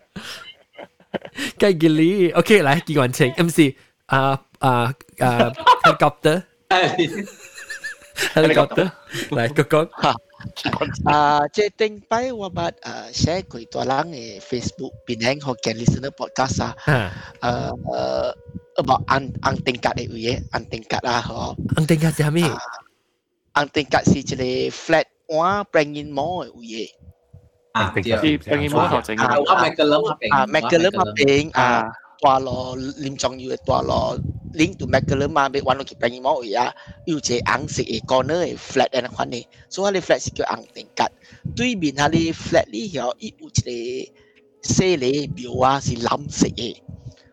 计嘅你，OK，嚟机关车，MC 啊啊啊 helicopter。helicopter 嚟个讲吓啊！即系顶摆我捌啊 share 佢多人嘅 Facebook 边响学嘅 listener podcast 啊，诶诶 about ang ang tingkat ay uye ang tingkat ah ho ang tingkat jami ang tingkat si jele flat wa prangin mo uye ah si prangin mo ho jeng ah wa megalum ah megalum ma ping ah ตัวรอลิมจองอยู่ตัวรอลิงตัวแมกเกอร์มาเบวันโอกิแปลงมออีอะอยู่เจอังสิเอกอเนอร์แฟลตแอนควันนี่ส่วนเลยแฟลตสิเกี่ยวอังติงกัดตุยบินฮาลีแฟลตลี่เหี่ยวอีอุจเลเซเลบิวว่าสิล้ำสิเอ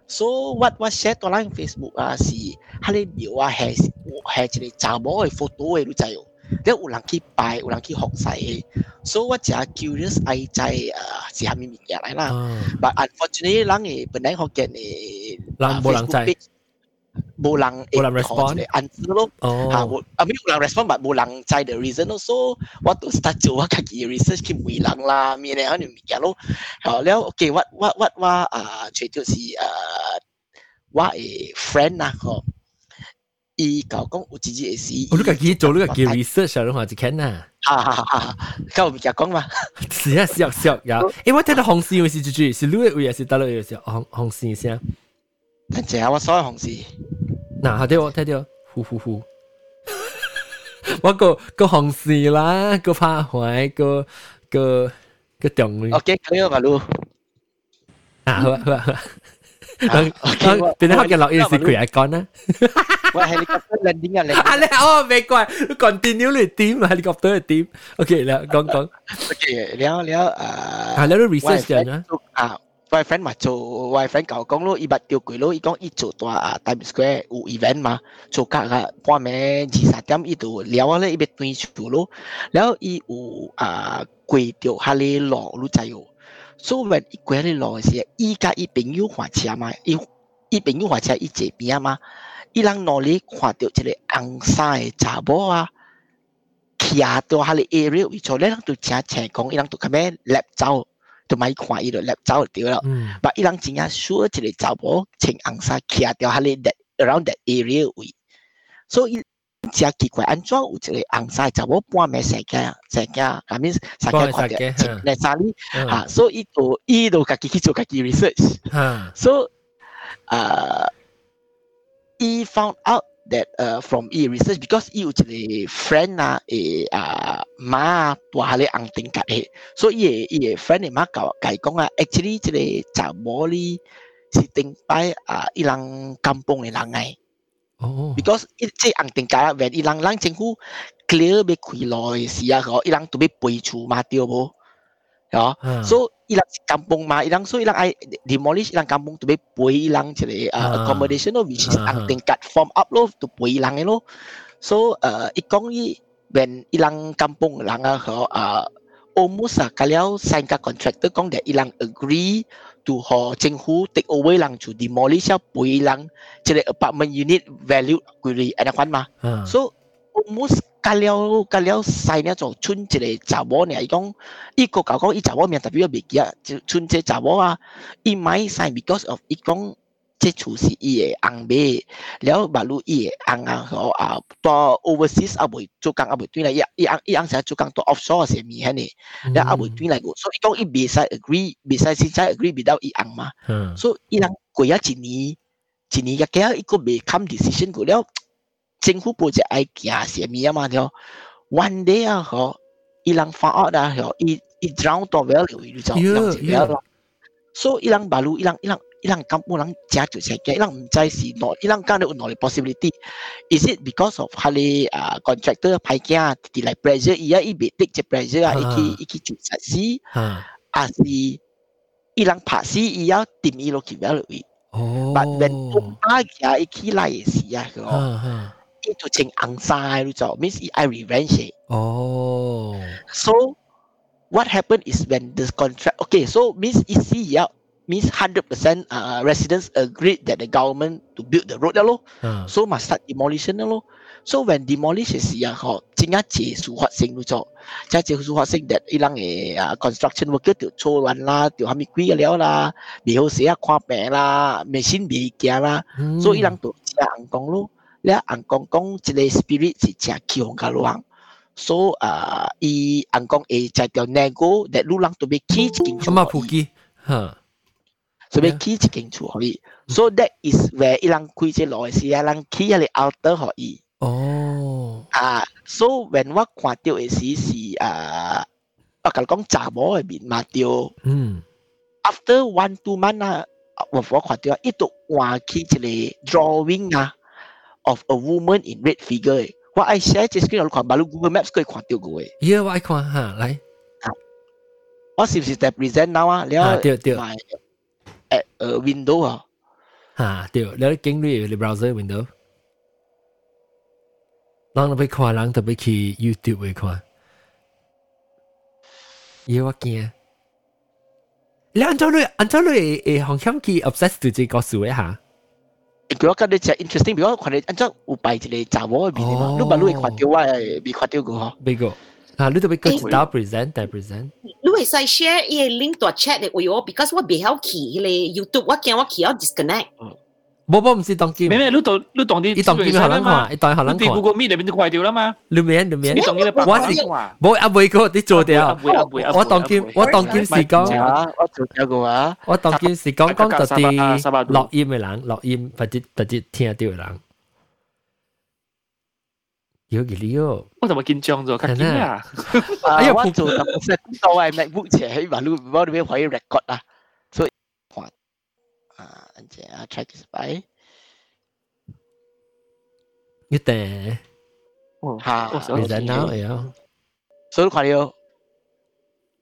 So what was shared online Facebook ah si hari ni wah has has ni cawoy foto eh lucu yo. Dia ulang ki pai, ulang ki hok sai. Eh. So what ja curious ai jai ah si hami mi ya lah. Ah. But unfortunately lang eh benai hok ni eh, lang ah, bolang jai. vô lang respond? the answer lo oh. ha bo, I mean lang respond but vô lang chai the reason also. What to start to what kaki research kim wi lang la mi ne anu mi ya lo ha leo okay what what what wa a chue tu si uh, a wa a friend na ho. I gao gong u ji ji e si lu ka ki zo lu ka ki research lo ha ji ken na ha ha ha ka mi ka gong ma. Si ya si ya si ya eh what the hong xin wei si ji ji si lu wei ya si da lo ya si hong hong xin xia 阵下我所有红线。嗱，睇到睇到，呼呼呼。我个个红线啦，个拍坏，个个个重。 OK，可以嘛，路。啊，好啊，好啊，好啊。变咗学嘅落嘢是佢系讲啦。喂，helicopter landing 啊，landing。啊，你哦，未怪，continue 嚟点，helicopter 嚟点。OK，啦，讲讲。 OK，了了诶。啊，你都 research 紧啊？啊， 我 friend 嘛做，我 friend 講咯，伊捌調過咯，伊講伊做大啊 Times Square 有 event 嘛，做甲啊半暝二三點伊就了啊咧，伊要轉厝咯，然後伊有啊過着下咧路，你知哦。所以 when 伊過咧路時，伊甲伊朋友換車嘛，伊伊朋友換車伊坐邊啊嘛，伊人攞咧看到一個紅衫嘅查某啊。徛到下咧 area 位坐咧，人就正正講，伊人就咁樣立走。就咪看伊就立走就对啦。把伊人真正 sure 一个查某穿红衫徛掉下咧 that around that area 位，所以真奇怪，安怎有一个红衫查某半暝成家成家，下面成家看到嚟衫哩吓，所以伊就伊就家己去做家己 research，所以啊，伊 found out that uh, from e research because e 有一个 friend 啊，诶啊 妈大下咧红顶格嘅，所以伊伊个 friend 嘅妈教教讲啊，actually 即个查某哩是顶摆啊，伊人甘榜嘅人嚟。哦。Because 伊即红顶格啊，when 伊人人政府 clear 要开路嘅时啊，嗬，伊人都要背厝嘛，对无？哦，所以伊人kampung mah, ilang so ilang ay demolish ilang kampung to be pui ilang cile uh, accommodation no, which is ang tingkat form up lo to pui ilang lo. So uh, ikong i when ilang kampung langa ho uh, almost uh, kaliao sign ka contractor kong that ilang agree to ho cheng hu take over lang to demolish ya pui lang chile apartment unit value query ana kwan ma. So almost kaliao kaliao sign ya zong chun chile chabo ne ai gong i ko ka gong i chabo mian tapi ya bi kia chun che chabo a. I mai sign because of i gong 这厝是伊嘅红买，了马路伊嘅红啊吼啊，到 overseas 啊未做工啊未转来，伊伊红伊红成做工到 offshore 是咪系呢？了啊未转来个，所以讲伊未使 agree，未使先使 agree without 伊红嘛，所以伊人过咗一年一年嘅几啊，伊个未 come decision 过了。政府部只爱行什么啊嘛？条 one day 啊，嗬，伊人发恶啊，嗬，伊伊 drown 到 well 就就就就咯。所以伊人马路，伊人伊人 Is it because of hali uh, contractor pai kya ti like pressure iya i betik che pressure iki iki si. Oh. But when to pa iki means revenge. Oh. So what happened is when this contract okay so means isi yeah. means 100% uh, uh, residents agreed that the government to build the road lor. Uh. So must start demolition lor. So when demolish is yang ho chính chỉ su hoạt sinh cho. Cha chỉ su sinh that ilang e construction worker tiểu cho lan la tiểu hami quý léo la bị hồ sẽ khoa bẻ la machine bị kia la. So ilang tu cha ang kong lo. Le ang kong kong chỉ le spirit chỉ cha kiong ga luang. So uh, i ang kong e cha tiểu nego that lu lang tu be ki chính cho. Mà phu ki. Huh. 所以起一间厝可以，so that is where 伊人开只路嘅时，人起一个 altar 可以。哦，啊，so when 我看到嘅时是啊，我甲你讲查某嘅面嘛掉，嗯，after one two month 啊，我我看到伊都画起一个 drawing 啊。of a woman in red figure 我爱 share 只 screen 我看马路 Google Maps 可以看到嘅。呀，我爱看哈，来。我是唔是 represent now 啊？你啊，对对。 ở Windows hả? Hà, điều, kinh lý là browser Windows. Lần là bị khoa, lần là bị YouTube bị khoa. Yêu kia. Là anh cho lui, anh cho lui, eh, Hồng Hiếm khi obsessed từ chỉ có sự ấy hả? Cái cái đấy là interesting, bởi vì khoản đấy anh cho u bài thì là chả vô bị mà, lúc mà lui khoản tiêu qua bị khoản tiêu của họ. Bị go. À, lúc đó bị go. 你会使 share 依个 link 度 chat 嚟为我，because 我未晓去迄个 YouTube，我惊我去咗 disconnect。冇冇唔是当机。咩咩？你当你当啲，你当机咪学人看，你当学人看。你 Google Meet 里边就坏掉啦嘛。里面里面。你当机我是冇阿妹个，你做掉。我当机我当机是讲，我做掉个啊。我当机是讲讲就啲录音嘅人，录音或者或者听到嘅人。 有幾料？我同埋見漲咗，緊啲啊！哎呀，我做咁嘅工作係咪目前喺馬路嗰邊可以 record 啊？所以看啊，即係 check 一擺。一定，嚇！你等下嚟啊！所以看到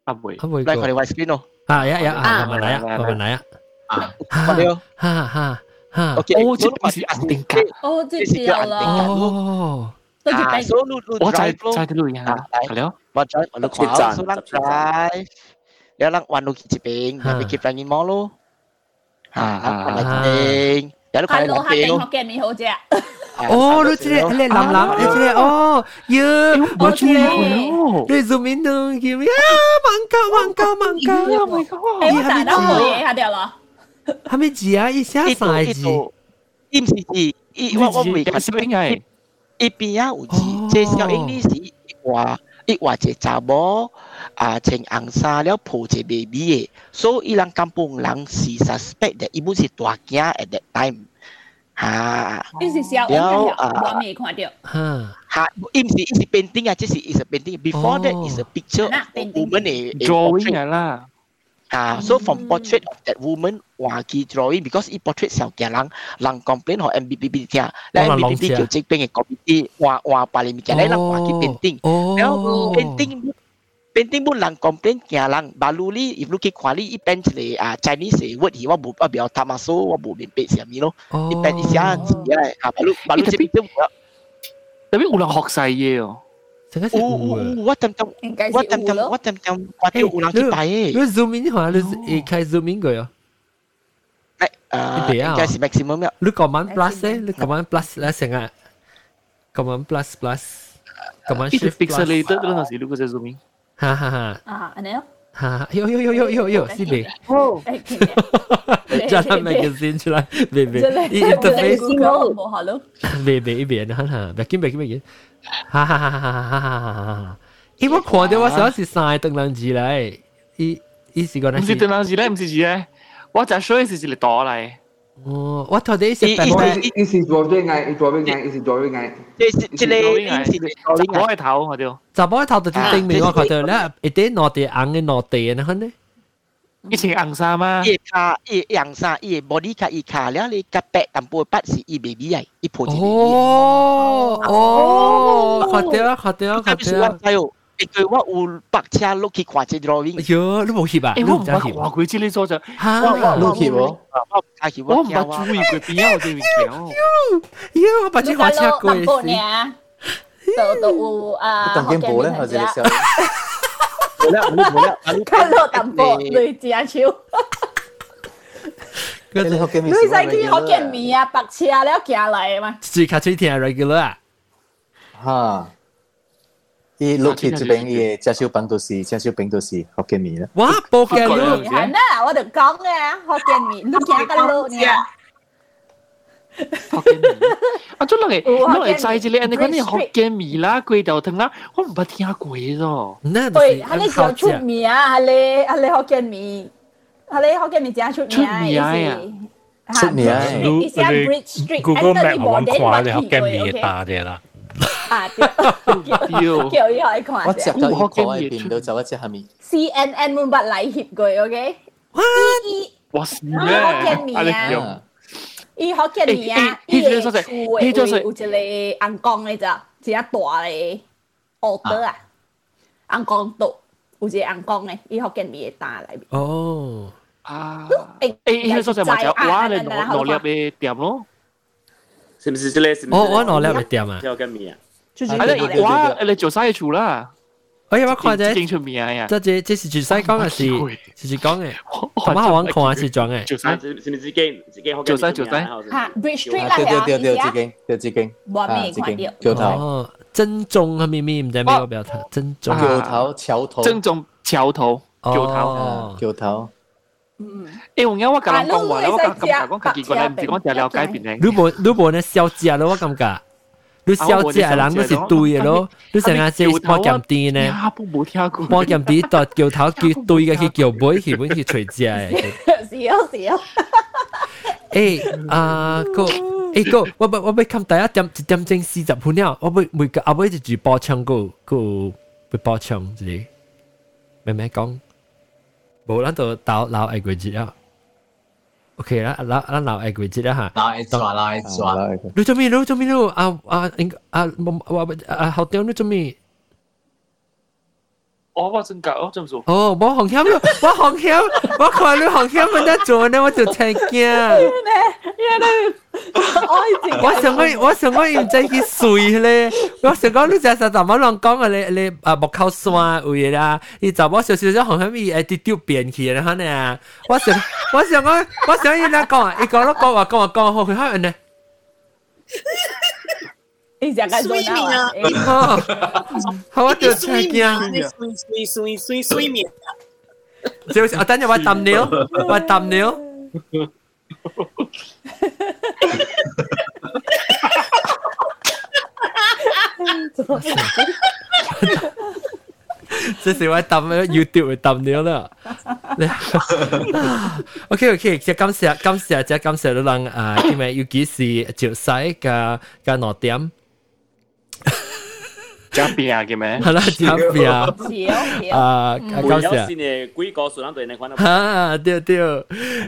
阿梅，阿梅，嚟看到 white screen 咯。啊呀呀！啊，慢慢嚟啊，慢慢嚟啊！啊，看到，哈哈哈！哦，即係壓定格，哦，即係壓定格。跟住低咗，我就係就係路呀，係咯，我再我錄好，蘇冷再，有人玩路幾邊，咪幾邊面摸咯，啊，邊，有人快樂邊咯，見面好啫。哦，你知你諗諗，你知哦，呀，我知咯，你做面都叫咩啊？萬家萬家萬家，Oh my God！哎，我打到我嘢下掉了，還沒字啊，一下啥字？唔是字，我我未睇識係。一邊有字，一畫就查無，啊，成暗沙了破這所以人柬埔人是 suspect，但唔係大驚 at time，嚇，你係小，我未看到，嚇，唔係，唔係，是 painting 啊，即係係是 painting，before that is a picture of woman 诶，drawing 啦。Ah, ha, so from portrait of that woman, hoa kỳ drawing because it portrait sao kia lang lang complain ho MBBB kia. Là MBBB kiểu chính bên cái committee hoa hoa paling kia lang hoa oh. kỳ painting. Oh. Now painting painting pun lang complain kia lang balu li if look at kuali i pen le a ah, chinese say word hi wa bu a biao tamaso wa bu bin pe siam you know? I pen i sia ya a balu balu eh, je picture tapi ulang hok sai ye oh. 생각해 오, 와땀땀 와땀땀 와땀땀 와땀 우랑 기타에. 그 zoom in 话，你一开 zoom in 个哟。哎，呃，应该是 maximum 呀。你 command plus 诶，你 command plus 来先啊，command plus plus，command shift pixelated 嗰阵时，你嗰只 zoom in。哈哈哈。啊，安尼咯。哈，有有有有有有，是的。哦，诶，见嘅。 Jalan magazine 出来，别别，真系伊 interface 真系冇好咯。别别一边哈哈，别紧别紧别紧，哈哈哈哈哈哈哈哈哈！伊我看到我想是三个灯笼字嚟，伊伊是个那唔是电脑字咧，唔是字咧，我就 show 是一个朵嚟。 哦，我頭先食白飯，以前做咩嗌？做咩嗌？以前做咩嗌？即係即係以前十波嘅頭，我哋十波嘅頭就最正面，我覺得咧，一啲內地硬嘅內地嘅呢款咧，以前硬衫啊，一卡一硬衫，一 body 卡一卡，然後你夾白淡薄筆是一 baby 嚟，一破。哦哦，覺得啊，覺得啊，覺得啊。一句话有白车碌去看只 drawing，哟，你冇翕啊？诶我唔你唔知翕系话佢知呢咗就，哈，你翕喎？我系去我唔我惊系注意佢边有啲物件。哟，我把这话车过淡薄呢，都都有啊，当见冇咧，或者你笑。冇啦冇啦冇啦，看到淡薄类只手。你学嘅你使去学见面啊，白车了行嚟嘛？最卡最听 regular 啊，哈， 伊落去这边伊加小饼都是加小饼都是福建面啦。哇，福建面係咩？我就講嘅福建面，你聽得到嘅。福建面，啊，做落嚟，落嚟製住你，你講你福建面啦，貴豆湯啦，我唔捌聽過咯。對，係你叫出名啊，係你係你福建面，係你福建面正出名啊。出名啊！Google Map 我揾過，你福建面打嘅啦。啊，屌，叫呢個 icon 我隻都改變到就一隻係咪？CNN 滿不禮協佢，OK？哇！是咩？啊，你用？伊好見你啊！伊個出誒，伊就是有一個紅光咧，就一大咧，澳德啊，紅光度有一個紅光咧，伊好見你嘅單裏邊。哦，啊，誒，伊個出誒，咪就我咧，我我入嘅店咯。是不是這類？是不是？哦，我攞嚟咪掂啊，要跟米啊？就是係啦，哇，你做晒處啦，哎呀我看者，經出面啊呀，這這這是絕西講嘅事，是是講嘅，咁好玩看是裝嘅，啊，是是不是自己自己學做晒做晒嚇，Bridge Street 啊，對對對對，啦，自己對自己，我未自己看到。橋頭哦，真中係咪咪唔知咩個表態，真中橋頭橋頭正宗橋頭橋頭。哦，橋頭。诶，我啱我甲人讲话咧，我感感觉讲佢见过咧，唔是讲就了解别人。你无你无呢小姐咯，我感觉。你小姐嘅人都是对嘅咯，你成日即系摸咸啲呢，呀，不冇听过。摸咸啲度桥头叫对嘅去桥尾，去本去随只嘅。笑笑。诶啊个诶个，我我我要看第一点一点钟四十分了，我要每个后尾就住播唱个个要播唱之类，明明讲， 无咱就到老爱过节啊。OK 啦，咱咱老爱过节啦哈。老爱抓，老爱抓。你做咩？你做咩？你啊啊啊！我我啊，好屌！你做咩？哦，我真搞，我真做。哦，我红险咯，我红险，我看你红险冇得做呢，我就听惊。我想讲，我想讲，唔知去睡咧。我想讲，你只实怎么啷讲啊？你你啊木口酸位啦，你就我少少少红险伊诶啲丢变去然后呢，我想我想讲，我想伊那讲啊，伊讲咯讲话讲话讲好佢开呢。 你讲紧做哪啊？好，我就听惊。睡睡睡睡睡眠。就是我等阵我抌尿，我抌尿。这是我抌 YouTube 抌尿啦。OK OK，即系感谢感谢即系感谢到人啊，因为尤其是照西嘅嘅落点。 加边啊嘅咩？系啦，加边啊！啊，高时先嘅几个数量对你看到。啊，对对，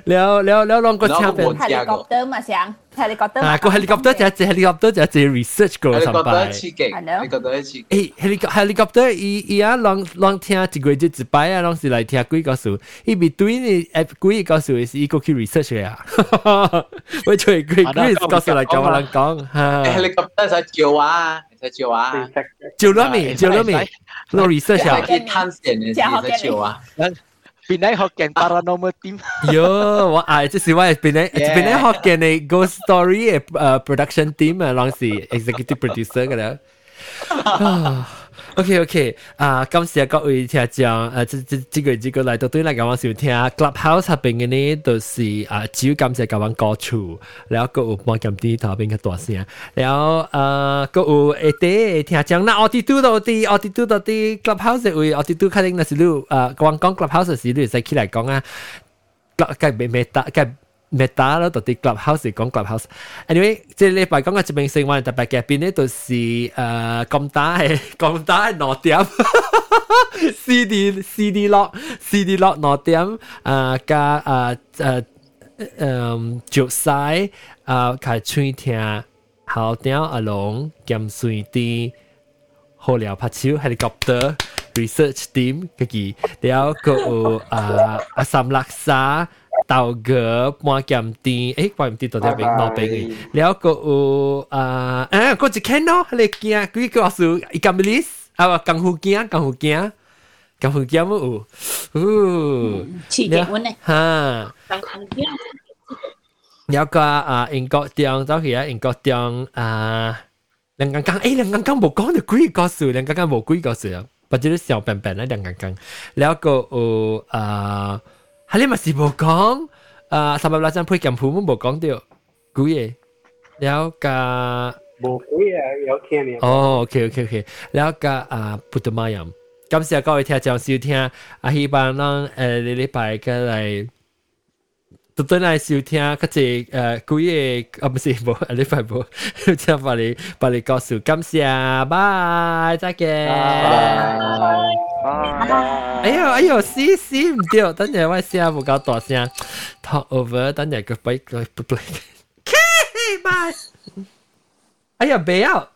了了了，两个车边。helicopter 嘛想，helicopter。啊，个 helicopter 就系 helicopter 就系 research 个上班。helicopter 刺激，helicopter 刺激。诶，helicopter 伊伊啊，让让听一个月一摆啊，让是来听几个数，伊比对你诶几个数是伊个去 research 嘅啊。我做几几个数嚟讲我嚟讲。helicopter 就叫啊。 照啊，照咗未？照咗未？做 research 啊？去探险嘅时候照啊。边啲学嘅 paranormal team？哟，我啊，即是我边啲边啲学嘅你 ghost story 诶 production team 啊，当时 executive producer 嘅啦。 OK OK，啊，感谢各位听众，诶，即即即个即个嚟到对嚟讲，我想听 Clubhouse 入边嘅呢，就是啊，主要感谢各位歌手，然后个有帮咁啲头边嘅大声，然后诶个有诶啲听众，那我哋都到啲，我哋都到啲 Clubhouse 会，我哋都肯定系你诶讲讲 Clubhouse 时，你使起嚟讲啊，计未未得计。 meta 咯，到啲 clubhouse 讲 clubhouse。anyway，即系礼拜讲嘅节目性话特别嘅边呢，就是诶咁大系咁大系攞点，CD CD lock CD lock 攞点诶加诶诶诶着晒诶开吹听好点阿龙兼水啲好聊拍手 helicopter research team 嗰啲，然后个有诶阿三laksa 豆角半咸甜，誒半咸甜到底邊冇邊嘅？了個有啊啊，嗰隻 can 咯，你驚佢叫我數一咁 list 啊，江湖驚，江湖驚，江湖驚冇有，哦，刺激我呢，嚇，江湖驚。了個啊英國中，早期啊英國中啊，兩間間，誒兩間間冇講到幾個數，兩間間冇幾個數，不知你小笨笨啦兩間間，了個有啊。係你咪是無講，啊三百六張配鏡譜冇講到，古嘢，了解。冇古嘢有聽嘅。哦，OK OK OK，了解啊，不得媽呀！感謝各位聽眾收聽，啊希望咱誒呢禮拜嘅嚟。特登嚟收听，佢哋诶几个啊唔是冇，啊礼拜冇，即系把你把你告诉，感谢，拜，再见。哎呦哎呦，死死唔掉，等阵我声唔够大声，talk over，等阵个 break 个 break，K，拜。哎呀，不要。